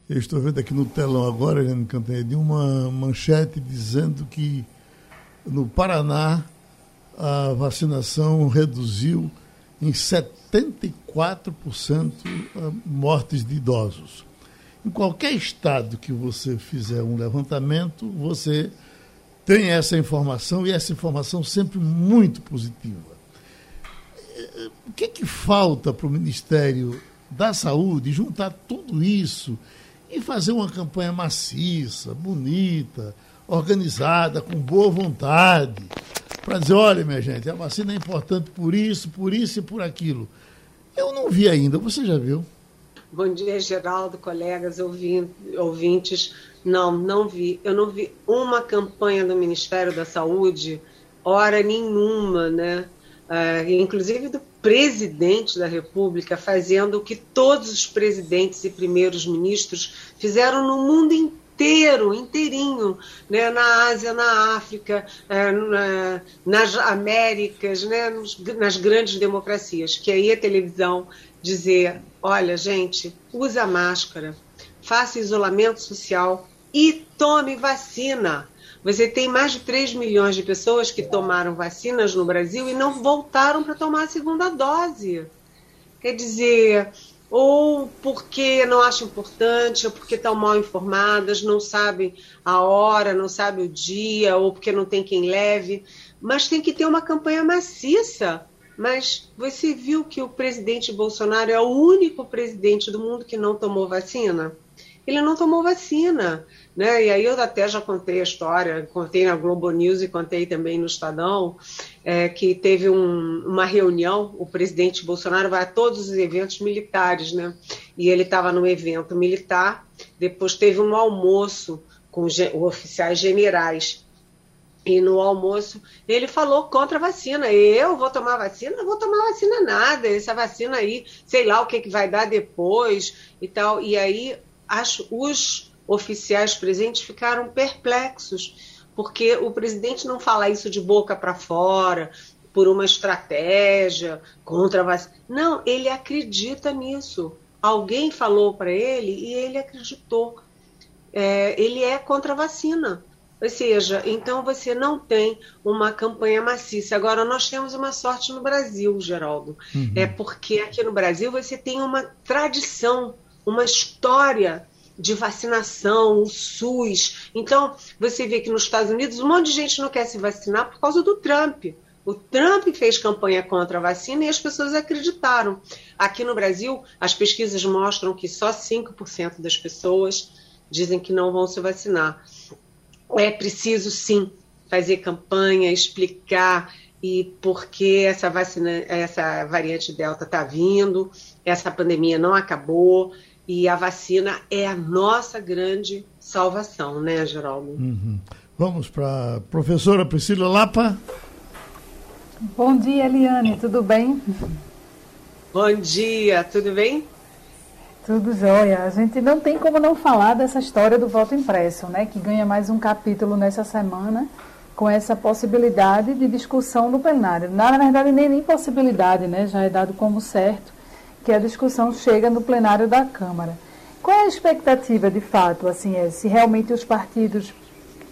Eu estou vendo aqui no telão agora, Eliane Cantanhede, uma manchete dizendo que no Paraná a vacinação reduziu em 74% mortes de idosos. Em qualquer estado que você fizer um levantamento, você tem essa informação e essa informação sempre muito positiva. O que, é que falta para o Ministério da Saúde juntar tudo isso e fazer uma campanha maciça, bonita, organizada, com boa vontade, para dizer, olha, minha gente, a vacina é importante por isso, por isso e por aquilo. Eu não vi ainda, você já viu?
Bom dia, Geraldo, colegas, ouvintes. Não, não vi. Eu não vi uma campanha do Ministério da Saúde, hora nenhuma, né? Uh, inclusive do presidente da República, fazendo o que todos os presidentes e primeiros ministros fizeram no mundo inteiro, inteirinho, né? na Ásia, na África, uh, na, nas Américas, né? nas grandes democracias, que aí a televisão dizer Olha, gente, usa máscara, faça isolamento social e tome vacina. Você tem mais de 3 milhões de pessoas que tomaram vacinas no Brasil e não voltaram para tomar a segunda dose. Quer dizer, ou porque não acham importante, ou porque estão mal informadas, não sabem a hora, não sabem o dia, ou porque não tem quem leve. Mas tem que ter uma campanha maciça mas você viu que o presidente Bolsonaro é o único presidente do mundo que não tomou vacina? Ele não tomou vacina, né? E aí eu até já contei a história, contei na Globo News e contei também no Estadão, é, que teve um, uma reunião, o presidente Bolsonaro vai a todos os eventos militares, né? E ele estava no evento militar, depois teve um almoço com oficiais generais e no almoço ele falou contra a vacina. Eu vou tomar vacina? Não vou tomar vacina nada. Essa vacina aí, sei lá o que, que vai dar depois e tal. E aí acho, os oficiais presentes ficaram perplexos, porque o presidente não fala isso de boca para fora, por uma estratégia contra a vacina. Não, ele acredita nisso. Alguém falou para ele e ele acreditou. É, ele é contra a vacina. Ou seja, então você não tem uma campanha maciça. Agora, nós temos uma sorte no Brasil, Geraldo. Uhum. É porque aqui no Brasil você tem uma tradição, uma história de vacinação, o SUS. Então, você vê que nos Estados Unidos um monte de gente não quer se vacinar por causa do Trump. O Trump fez campanha contra a vacina e as pessoas acreditaram. Aqui no Brasil, as pesquisas mostram que só 5% das pessoas dizem que não vão se vacinar é preciso sim fazer campanha, explicar e porque essa vacina, essa variante delta está vindo, essa pandemia não acabou e a vacina é a nossa grande salvação, né, Geraldo?
Uhum. Vamos para a professora Priscila Lapa.
Bom dia, Eliane, tudo bem?
Bom dia, tudo bem?
Tudo jóia. A gente não tem como não falar dessa história do voto impresso, né? Que ganha mais um capítulo nessa semana com essa possibilidade de discussão no plenário. Na verdade, nem, nem possibilidade, né? Já é dado como certo que a discussão chega no plenário da Câmara. Qual é a expectativa, de fato, assim, é, se realmente os partidos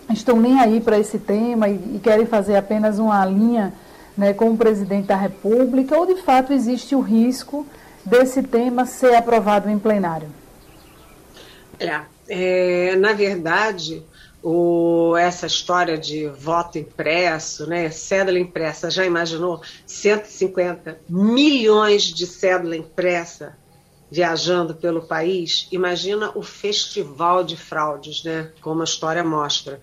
estão nem aí para esse tema e, e, querem fazer apenas uma linha né, com o presidente da República, ou de fato existe o risco desse tema ser aprovado em plenário?
É, é na verdade, o, essa história de voto impresso, né, cédula impressa, já imaginou 150 milhões de cédula impressa viajando pelo país? Imagina o festival de fraudes, né, como a história mostra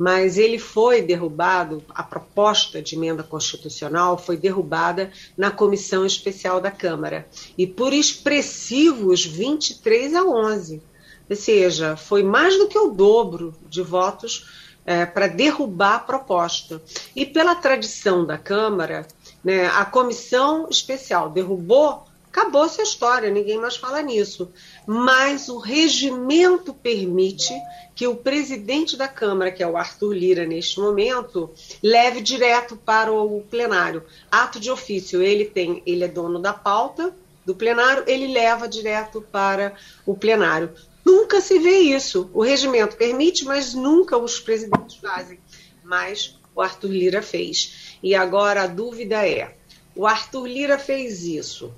mas ele foi derrubado, a proposta de emenda constitucional foi derrubada na comissão especial da Câmara, e por expressivos 23 a 11. Ou seja, foi mais do que o dobro de votos é, para derrubar a proposta. E pela tradição da Câmara, né, a comissão especial derrubou acabou-se a história, ninguém mais fala nisso. Mas o regimento permite que o presidente da Câmara, que é o Arthur Lira neste momento, leve direto para o plenário. Ato de ofício, ele tem, ele é dono da pauta do plenário, ele leva direto para o plenário. Nunca se vê isso. O regimento permite, mas nunca os presidentes fazem. Mas o Arthur Lira fez. E agora a dúvida é: O Arthur Lira fez isso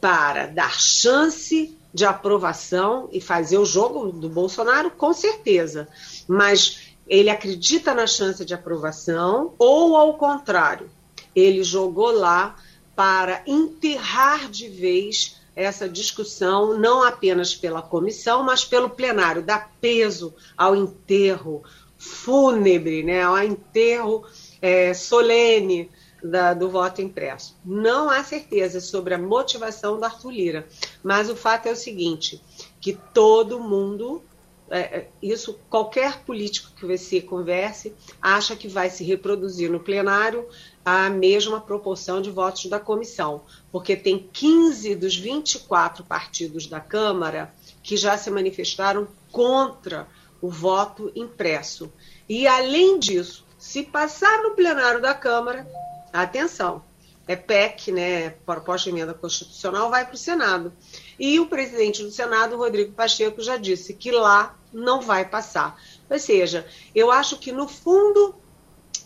para dar chance de aprovação e fazer o jogo do Bolsonaro, com certeza. Mas ele acredita na chance de aprovação, ou ao contrário, ele jogou lá para enterrar de vez essa discussão, não apenas pela comissão, mas pelo plenário, dar peso ao enterro fúnebre, né, ao enterro é, solene da, do voto impresso. Não há certeza sobre a motivação do Arthur Lira, mas o fato é o seguinte, que todo mundo, é, é, isso qualquer político que você converse, acha que vai se reproduzir no plenário a mesma proporção de votos da comissão, porque tem 15 dos 24 partidos da Câmara que já se manifestaram contra o voto impresso. E, além disso, se passar no plenário da Câmara, atenção, é PEC, né, proposta de emenda constitucional, vai para o Senado. E o presidente do Senado, Rodrigo Pacheco, já disse que lá não vai passar. Ou seja, eu acho que, no fundo,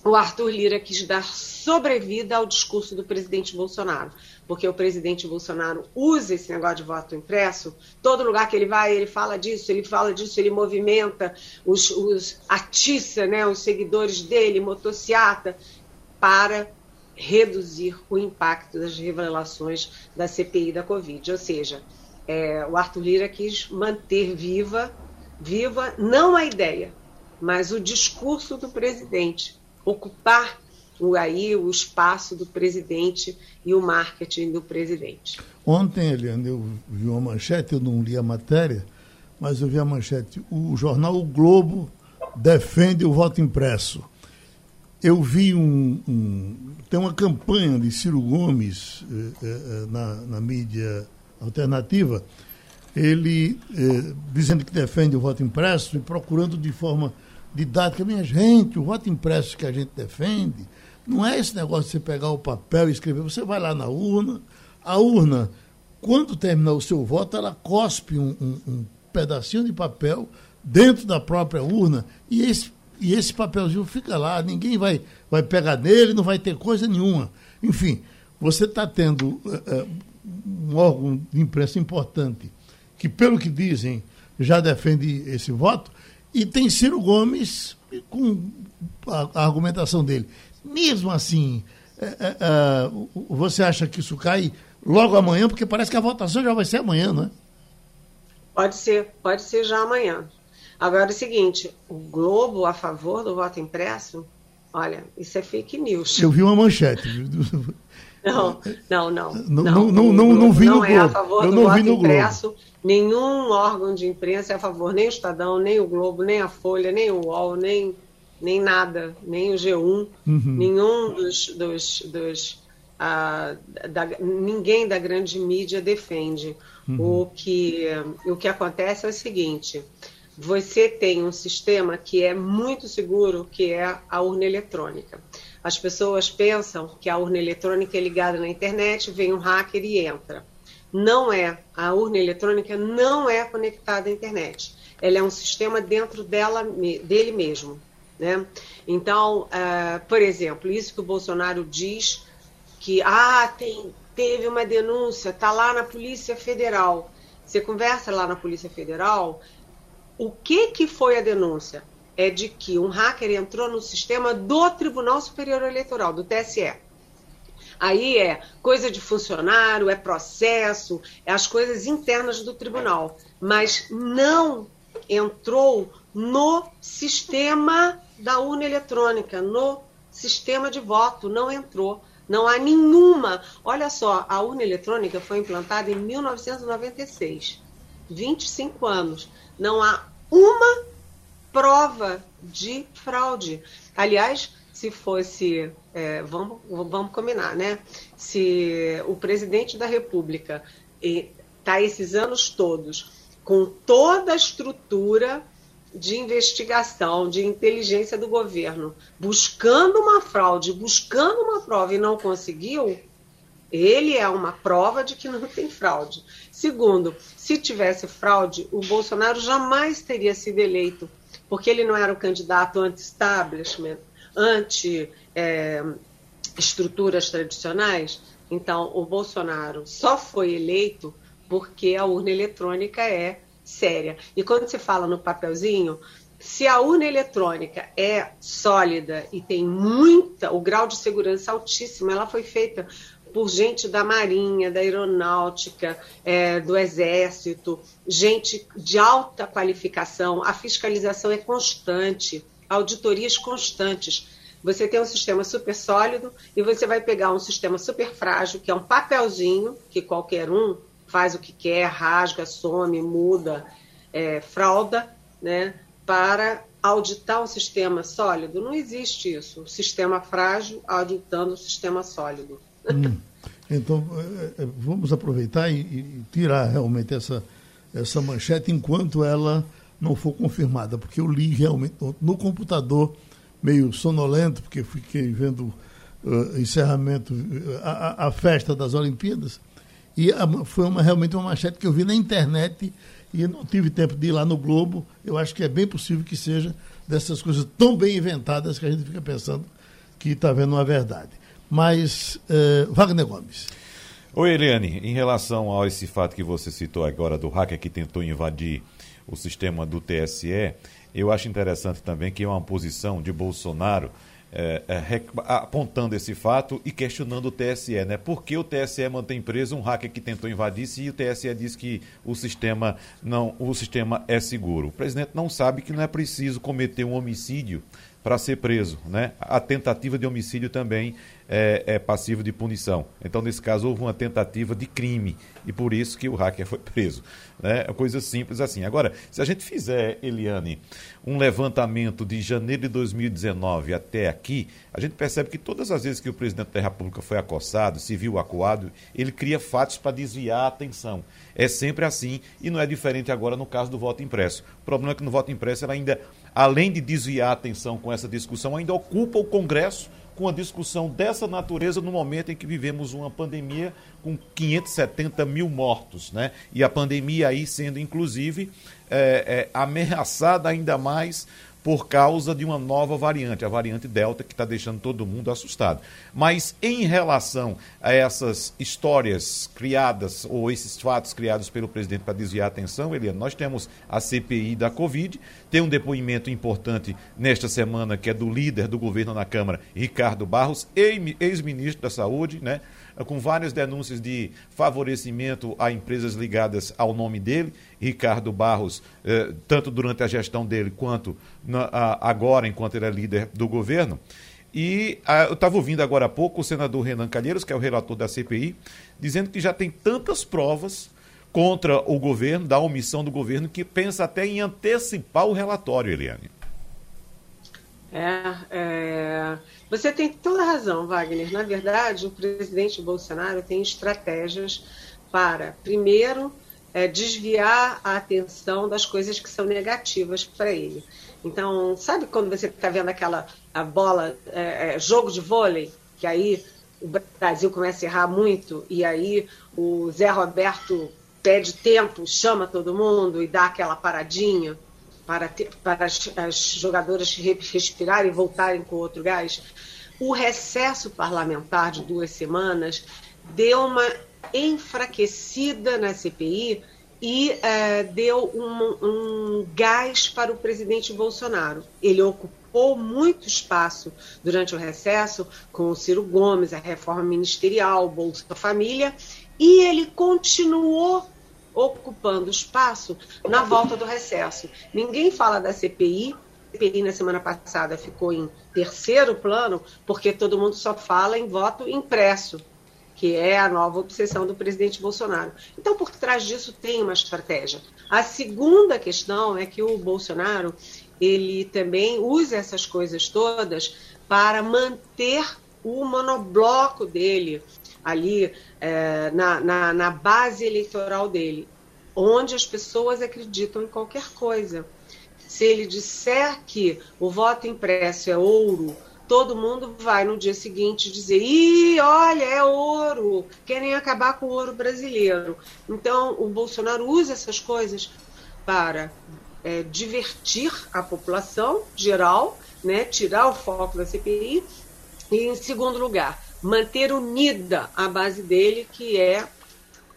o Arthur Lira quis dar sobrevida ao discurso do presidente Bolsonaro, porque o presidente Bolsonaro usa esse negócio de voto impresso, todo lugar que ele vai, ele fala disso, ele fala disso, ele movimenta, os, os atiça né, os seguidores dele, motociata, para reduzir o impacto das revelações da CPI da Covid. Ou seja, é, o Arthur Lira quis manter viva, viva não a ideia, mas o discurso do presidente ocupar o, aí o espaço do presidente e o marketing do presidente.
Ontem, Eliane, eu vi uma manchete, eu não li a matéria, mas eu vi a manchete. O jornal o Globo defende o voto impresso. Eu vi um, um tem uma campanha de Ciro Gomes eh, eh, eh na, na mídia alternativa, ele eh, dizendo que defende o voto impresso e procurando de forma didática. Minha gente, o voto impresso que a gente defende não é esse negócio de você pegar o papel e escrever. Você vai lá na urna, a urna, quando terminar o seu voto, ela cospe um, um, um pedacinho de papel dentro da própria urna e esse, e esse papelzinho fica lá. Ninguém vai, vai pegar nele, não vai ter coisa nenhuma. Enfim, você está tendo é, um órgão de imprensa importante que, pelo que dizem, já defende esse voto, e tem Ciro Gomes com a, a argumentação dele. Mesmo assim, é, você acha que isso cai logo amanhã? Porque parece que a votação já vai ser amanhã, não é?
Pode ser, pode ser já amanhã. Agora é o seguinte, o Globo a favor do voto impresso, olha, isso é fake news.
Eu vi uma manchete.
Não, não, não.
Não, não, não, não, não vi no Globo.
Não é a favor do voto impresso.
Globo.
Nenhum órgão de imprensa é a favor, nem o Estadão, nem o Globo, nem a Folha, nem o UOL, nem, nem nada, nem o G1, uhum. nenhum dos. dos, dos ah, da, ninguém da grande mídia defende. Uhum. O, que, o que acontece é o seguinte: você tem um sistema que é muito seguro, que é a urna eletrônica. As pessoas pensam que a urna eletrônica é ligada na internet, vem um hacker e entra. Não é. A urna eletrônica não é conectada à internet. Ela é um sistema dentro dela, dele mesmo. Né? Então, uh, por exemplo, isso que o Bolsonaro diz que ah, tem, teve uma denúncia, está lá na Polícia Federal. Você conversa lá na Polícia Federal, o que, que foi a denúncia? é de que um hacker entrou no sistema do Tribunal Superior Eleitoral, do TSE. Aí é coisa de funcionário, é processo, é as coisas internas do tribunal. Mas não entrou no sistema da urna eletrônica, no sistema de voto, não entrou. Não há nenhuma. Olha só, a urna eletrônica foi implantada em 1996, 25 anos. Não há uma prova de fraude. Aliás, se fosse, é, vamos, vamos combinar, né? Se o presidente da República está esses anos todos com toda a estrutura de investigação, de inteligência do governo, buscando uma fraude, buscando uma prova e não conseguiu, ele é uma prova de que não tem fraude. Segundo, se tivesse fraude, o Bolsonaro jamais teria sido eleito porque ele não era um candidato anti-establishment, anti-estruturas é, tradicionais, Então, o Bolsonaro só foi eleito porque a urna eletrônica é séria. E quando se fala no papelzinho, se a urna eletrônica é sólida e tem muita, o grau de segurança altíssimo, ela foi feita por gente da Marinha, da Aeronáutica, é, do Exército, gente de alta qualificação, a fiscalização é constante, auditorias constantes. Você tem um sistema super sólido e você vai pegar um sistema super frágil, que é um papelzinho, que qualquer um faz o que quer, rasga, some, muda, é, frauda, né, para auditar um sistema sólido. Não existe isso. Sistema frágil auditando o sistema sólido.
Hum. Então, é, é, vamos aproveitar e, tirar realmente essa, essa manchete enquanto ela não for confirmada, porque eu li realmente no computador meio sonolento, porque fiquei vendo uh, encerramento, a, a, festa das Olimpíadas, e a, foi uma, realmente uma manchete que eu vi na internet e não tive tempo de ir lá no Globo. Eu acho que é bem possível que seja dessas coisas tão bem inventadas que a gente fica pensando que está vendo uma verdade. Mas, uh, Wagner Gomes.
Oi, Eliane. Em relação a esse fato que você citou agora do hacker que tentou invadir o sistema do TSE, eu acho interessante também que é uma posição de Bolsonaro é, é, apontando esse fato e questionando o TSE, né? Por que o TSE mantém preso um hacker que tentou invadir se o TSE diz que o sistema não, o sistema é seguro? O presidente não sabe que não é preciso cometer um homicídio para ser preso, né? A tentativa de homicídio também é, é passivo de punição. Então, nesse caso, houve uma tentativa de crime e por isso que o hacker foi preso. Né? É coisa simples assim. Agora, se a gente fizer, Eliane, um levantamento de janeiro de 2019 até aqui, a gente percebe que todas as vezes que o presidente da República foi acossado, se viu acuado, ele cria fatos para desviar a atenção. É sempre assim e não é diferente agora no caso do voto impresso. O problema é que no voto impresso ela ainda, além de desviar a atenção com essa discussão, ainda ocupa o Congresso com uma discussão dessa natureza no momento em que vivemos uma pandemia com 570 mil mortos, né? E a pandemia aí sendo, inclusive, é, é, ameaçada ainda mais por causa de uma nova variante, a variante Delta, que está deixando todo mundo assustado. Mas em relação a essas histórias criadas, ou esses fatos criados pelo presidente para desviar a atenção, Eliane, nós temos a CPI da Covid, tem um depoimento importante nesta semana, que é do líder do governo na Câmara, Ricardo Barros, ex-ministro da Saúde, né? com várias denúncias de favorecimento a empresas ligadas ao nome dele, Ricardo Barros, eh, tanto durante a gestão dele quanto na, a, agora, enquanto ele é líder do governo. E a, eu estava ouvindo agora há pouco o senador Renan Calheiros, que é o relator da CPI, dizendo que já tem tantas provas contra o governo, da omissão do governo, que pensa até em antecipar o relatório, Eliane.
É, é, você tem toda a razão, Wagner. Na verdade, o presidente Bolsonaro tem estratégias para, primeiro, é, desviar a atenção das coisas que são negativas para ele. Então, sabe quando você está vendo aquela a bola, é, é, jogo de vôlei, que aí o Brasil começa a errar muito, e aí o Zé Roberto pede tempo, chama todo mundo e dá aquela paradinha? para, ter, para as, as jogadoras respirarem e voltarem com outro gás. O recesso parlamentar de duas semanas deu uma enfraquecida na CPI e é, deu um, um gás para o presidente Bolsonaro. Ele ocupou muito espaço durante o recesso com o Ciro Gomes, a reforma ministerial, Bolsa Família, e ele continuou ocupando espaço na volta do recesso. Ninguém fala da CPI. CPI na semana passada ficou em terceiro plano, porque todo mundo só fala em voto impresso, que é a nova obsessão do presidente Bolsonaro. Então, por trás disso tem uma estratégia. A segunda questão é que o Bolsonaro ele também usa essas coisas todas para manter o monobloco dele ali é, na, na, na base eleitoral dele, onde as pessoas acreditam em qualquer coisa. Se ele disser que o voto impresso é ouro, todo mundo vai no dia seguinte dizer: ih, olha, é ouro, querem acabar com o ouro brasileiro. Então, o Bolsonaro usa essas coisas para é, divertir a população geral, né, tirar o foco da CPI, e, em segundo lugar, manter unida a base dele, que é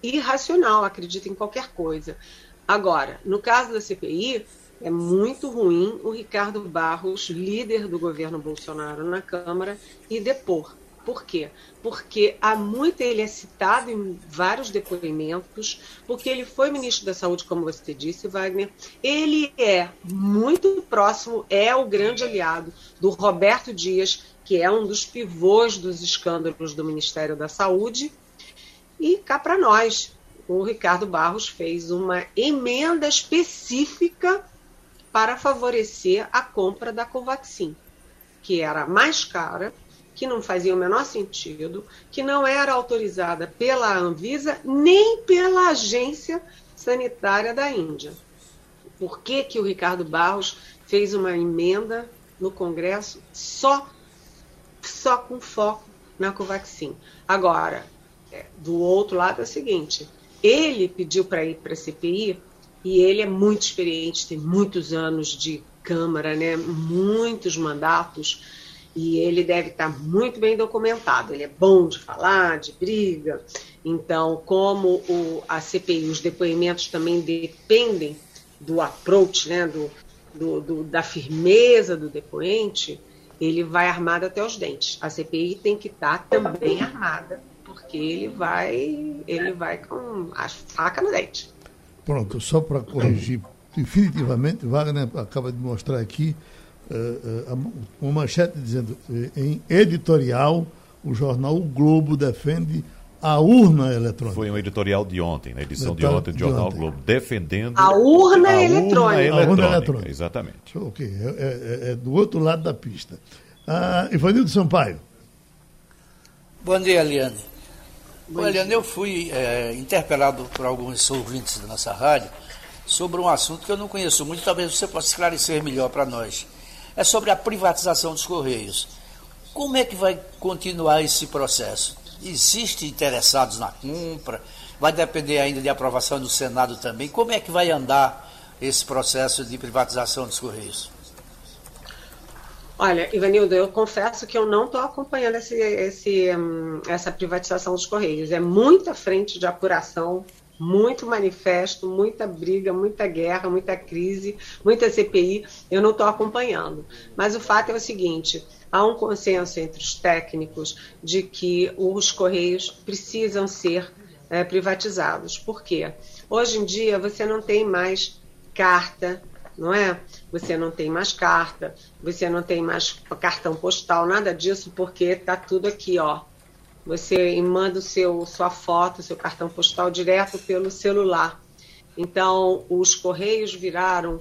irracional, acredita em qualquer coisa. Agora, no caso da CPI, é muito ruim o Ricardo Barros, líder do governo Bolsonaro na Câmara, e depor. Por quê? Porque há muito ele é citado em vários depoimentos, porque ele foi ministro da Saúde, como você disse, Wagner. Ele é muito próximo, é o grande aliado do Roberto Dias, que é um dos pivôs dos escândalos do Ministério da Saúde. E cá para nós, o Ricardo Barros fez uma emenda específica para favorecer a compra da Covaxin, que era mais cara que não fazia o menor sentido, que não era autorizada pela Anvisa nem pela Agência Sanitária da Índia. Por que, que o Ricardo Barros fez uma emenda no Congresso só, só com foco na Covaxin? Agora, é, do outro lado é o seguinte: ele pediu para ir para a CPI e ele é muito experiente, tem muitos anos de Câmara, né, muitos mandatos e ele deve estar muito bem documentado. Ele é bom de falar, de briga. Então, como o, a CPI, os depoimentos também dependem do approach, né, do, do, do, da firmeza do depoente, ele vai armado até os dentes. A CPI tem que estar também armada, porque ele vai, ele vai com a faca no dente.
Pronto, só para corrigir definitivamente, Wagner acaba de mostrar aqui uh, uma manchete dizendo eh, em editorial o jornal o Globo defende a urna eletrônica.
Foi um editorial de ontem, na edição de ontem do Jornal ontem. Globo, defendendo
a urna, a eletrônica. urna eletrônica.
A urna eletrônica.
Exatamente.
Ok, é, é, é, do outro lado da pista. Ah, Ivanildo Sampaio.
Bom dia, Eliane. Bom Eliane, eu fui é, interpelado por alguns ouvintes da nossa rádio sobre um assunto que eu não conheço muito, talvez você possa esclarecer melhor para nós é sobre a privatização dos Correios. Como é que vai continuar esse processo? Existem interessados na compra? Vai depender ainda de aprovação do Senado também. Como é que vai andar esse processo de privatização dos Correios?
Olha, Ivanildo, eu confesso que eu não estou acompanhando esse, esse, hum, essa privatização dos Correios. É muita frente de apuração muito manifesto, muita briga, muita guerra, muita crise, muita CPI. Eu não estou acompanhando. Mas o fato é o seguinte: há um consenso entre os técnicos de que os Correios precisam ser é, privatizados. Por quê? Hoje em dia você não tem mais carta, não é? Você não tem mais carta, você não tem mais cartão postal, nada disso, porque está tudo aqui, ó, você manda o seu, sua foto, seu cartão postal direto pelo celular. Então, os correios viraram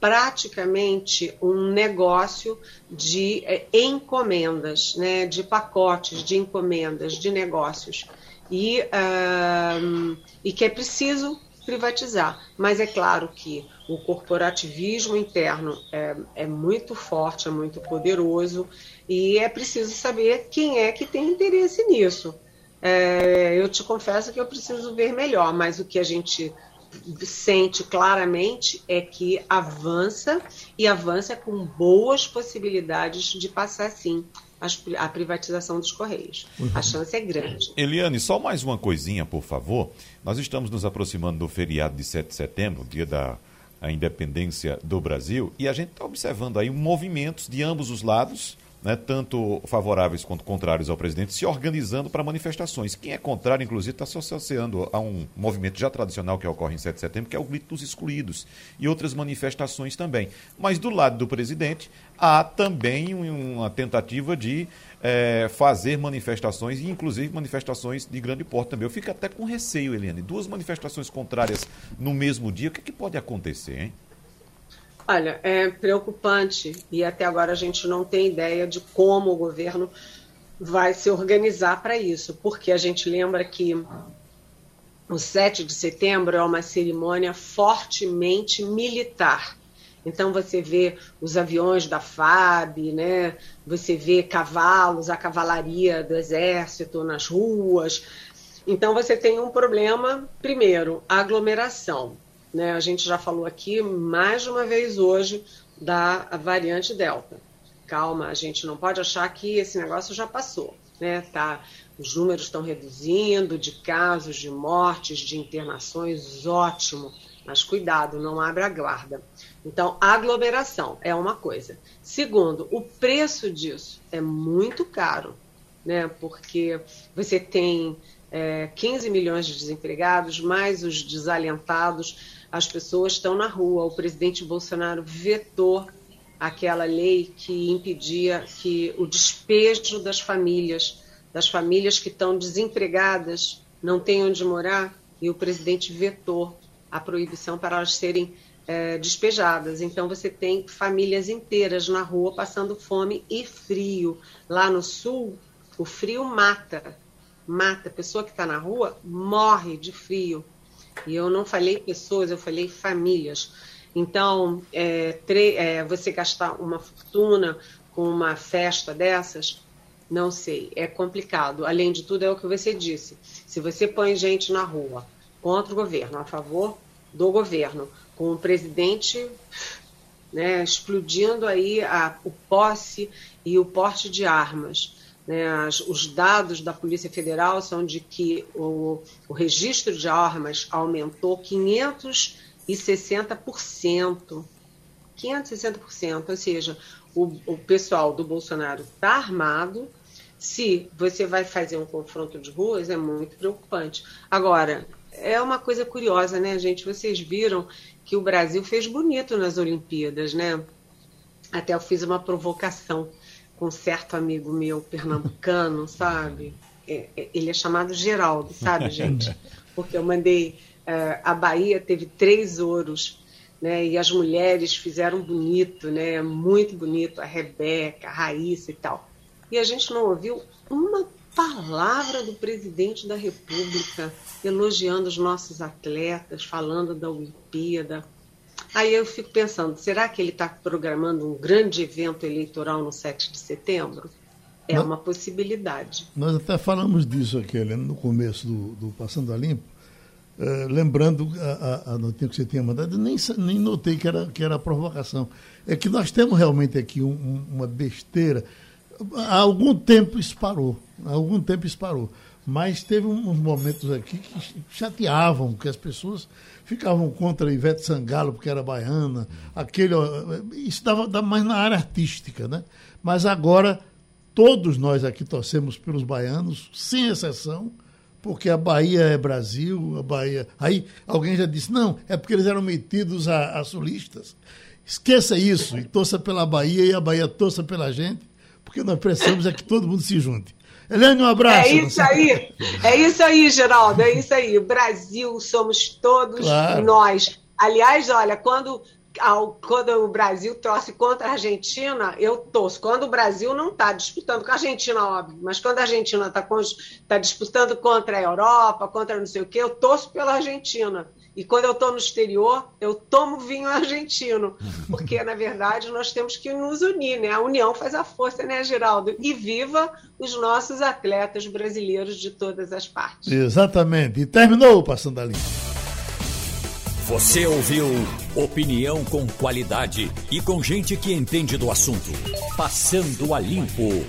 praticamente um negócio de é, encomendas, né, de pacotes de encomendas, de negócios. E, uh, e que é preciso privatizar. Mas é claro que o corporativismo interno é, é muito forte, é muito poderoso e é preciso saber quem é que tem interesse nisso. É, eu te confesso que eu preciso ver melhor, mas o que a gente sente claramente é que avança e avança com boas possibilidades de passar sim a privatização dos Correios. Uhum. A chance é grande.
Eliane, só mais uma coisinha, por favor. Nós estamos nos aproximando do feriado de 7 de setembro, dia da independência do Brasil, e a gente está observando aí movimentos de ambos os lados né, tanto favoráveis quanto contrários ao presidente, se organizando para manifestações. Quem é contrário, inclusive, está se associando a um movimento já tradicional que ocorre em 7 de setembro, que é o grito dos excluídos, e outras manifestações também. Mas do lado do presidente, há também uma tentativa de é, fazer manifestações, e inclusive manifestações de grande porte também. Eu fico até com receio, Eliane. Duas manifestações contrárias no mesmo dia, o que, é que pode acontecer, hein?
Olha, é preocupante e até agora a gente não tem ideia de como o governo vai se organizar para isso, porque a gente lembra que o 7 de setembro é uma cerimônia fortemente militar. Então você vê os aviões da FAB, né? Você vê cavalos, a cavalaria do exército nas ruas. Então você tem um problema, primeiro, aglomeração. Né? A gente já falou aqui mais de uma vez hoje da variante Delta. Calma, a gente não pode achar que esse negócio já passou. né? Tá, os números estão reduzindo de casos, de mortes, de internações, ótimo. Mas cuidado, não abra a guarda. Então, aglomeração é uma coisa. Segundo, o preço disso é muito caro, né? Porque você tem é, 15 milhões de desempregados, mais os desalentados, as pessoas estão na rua. O presidente Bolsonaro vetou aquela lei que impedia que o despejo das famílias, das famílias que estão desempregadas, não têm onde morar, e o presidente vetou a proibição para elas serem é, despejadas. Então você tem famílias inteiras na rua passando fome e frio. Lá no sul, o frio mata. Mata. A pessoa que está na rua morre de frio. E eu não falei pessoas, eu falei famílias. Então, é, é, você gastar uma fortuna com uma festa dessas, não sei, é complicado. Além de tudo, é o que você disse. Se você põe gente na rua contra o governo, a favor do governo, com o presidente né, explodindo aí a, o posse e o porte de armas. Né, as, os dados da Polícia Federal são de que o, o registro de armas aumentou 560%. 560%, ou seja, o, o pessoal do Bolsonaro está armado. Se você vai fazer um confronto de ruas, é muito preocupante. Agora, é uma coisa curiosa, né, gente? Vocês viram que o Brasil fez bonito nas Olimpíadas, né? Até eu fiz uma provocação com um certo amigo meu pernambucano, sabe? É, é, ele é chamado Geraldo, sabe, gente? Porque eu mandei. Uh, a Bahia teve três ouros, né? E as mulheres fizeram bonito, né? Muito bonito. A Rebeca, a Raíssa e tal. E a gente não ouviu uma palavra do presidente da República elogiando os nossos atletas, falando da Olimpíada. Aí eu fico pensando, será que ele está programando um grande evento eleitoral no 7 de setembro? É nós, uma possibilidade.
Nós até falamos disso aqui, Helena, no começo do, do Passando a Limpo, eh, lembrando a, a, a, notícia que você tinha mandado, nem, nem notei que era, que era provocação. É que nós temos realmente aqui um, um, uma besteira. Há algum tempo isso parou. Há algum tempo isso parou. Mas teve uns momentos aqui que chateavam, que as pessoas ficavam contra Ivete Sangalo, porque era baiana, aquele. Isso dava, dava mais na área artística, né? Mas agora todos nós aqui torcemos pelos baianos, sem exceção, porque a Bahia é Brasil, a Bahia. Aí alguém já disse, não, é porque eles eram metidos a, a sulistas. Esqueça isso e torça pela Bahia e a Bahia torça pela gente, porque nós precisamos é que todo mundo se junte. Helene, um abraço.
É isso aí, é isso aí, Geraldo, é isso aí. O Brasil somos todos claro. nós. Aliás, olha, quando, ao, quando o Brasil torce contra a Argentina, eu torço. Quando o Brasil não está disputando com a Argentina, óbvio, mas quando a Argentina está tá disputando contra a Europa, contra não sei o quê, eu torço pela Argentina. E quando eu estou no exterior, eu tomo vinho argentino, porque na verdade nós temos que nos unir, né? A união faz a força, né, Geraldo? E viva os nossos atletas brasileiros de todas as partes.
Exatamente. E terminou o Passando a Limpo.
Você ouviu opinião com qualidade e com gente que entende do assunto. Passando a Limpo.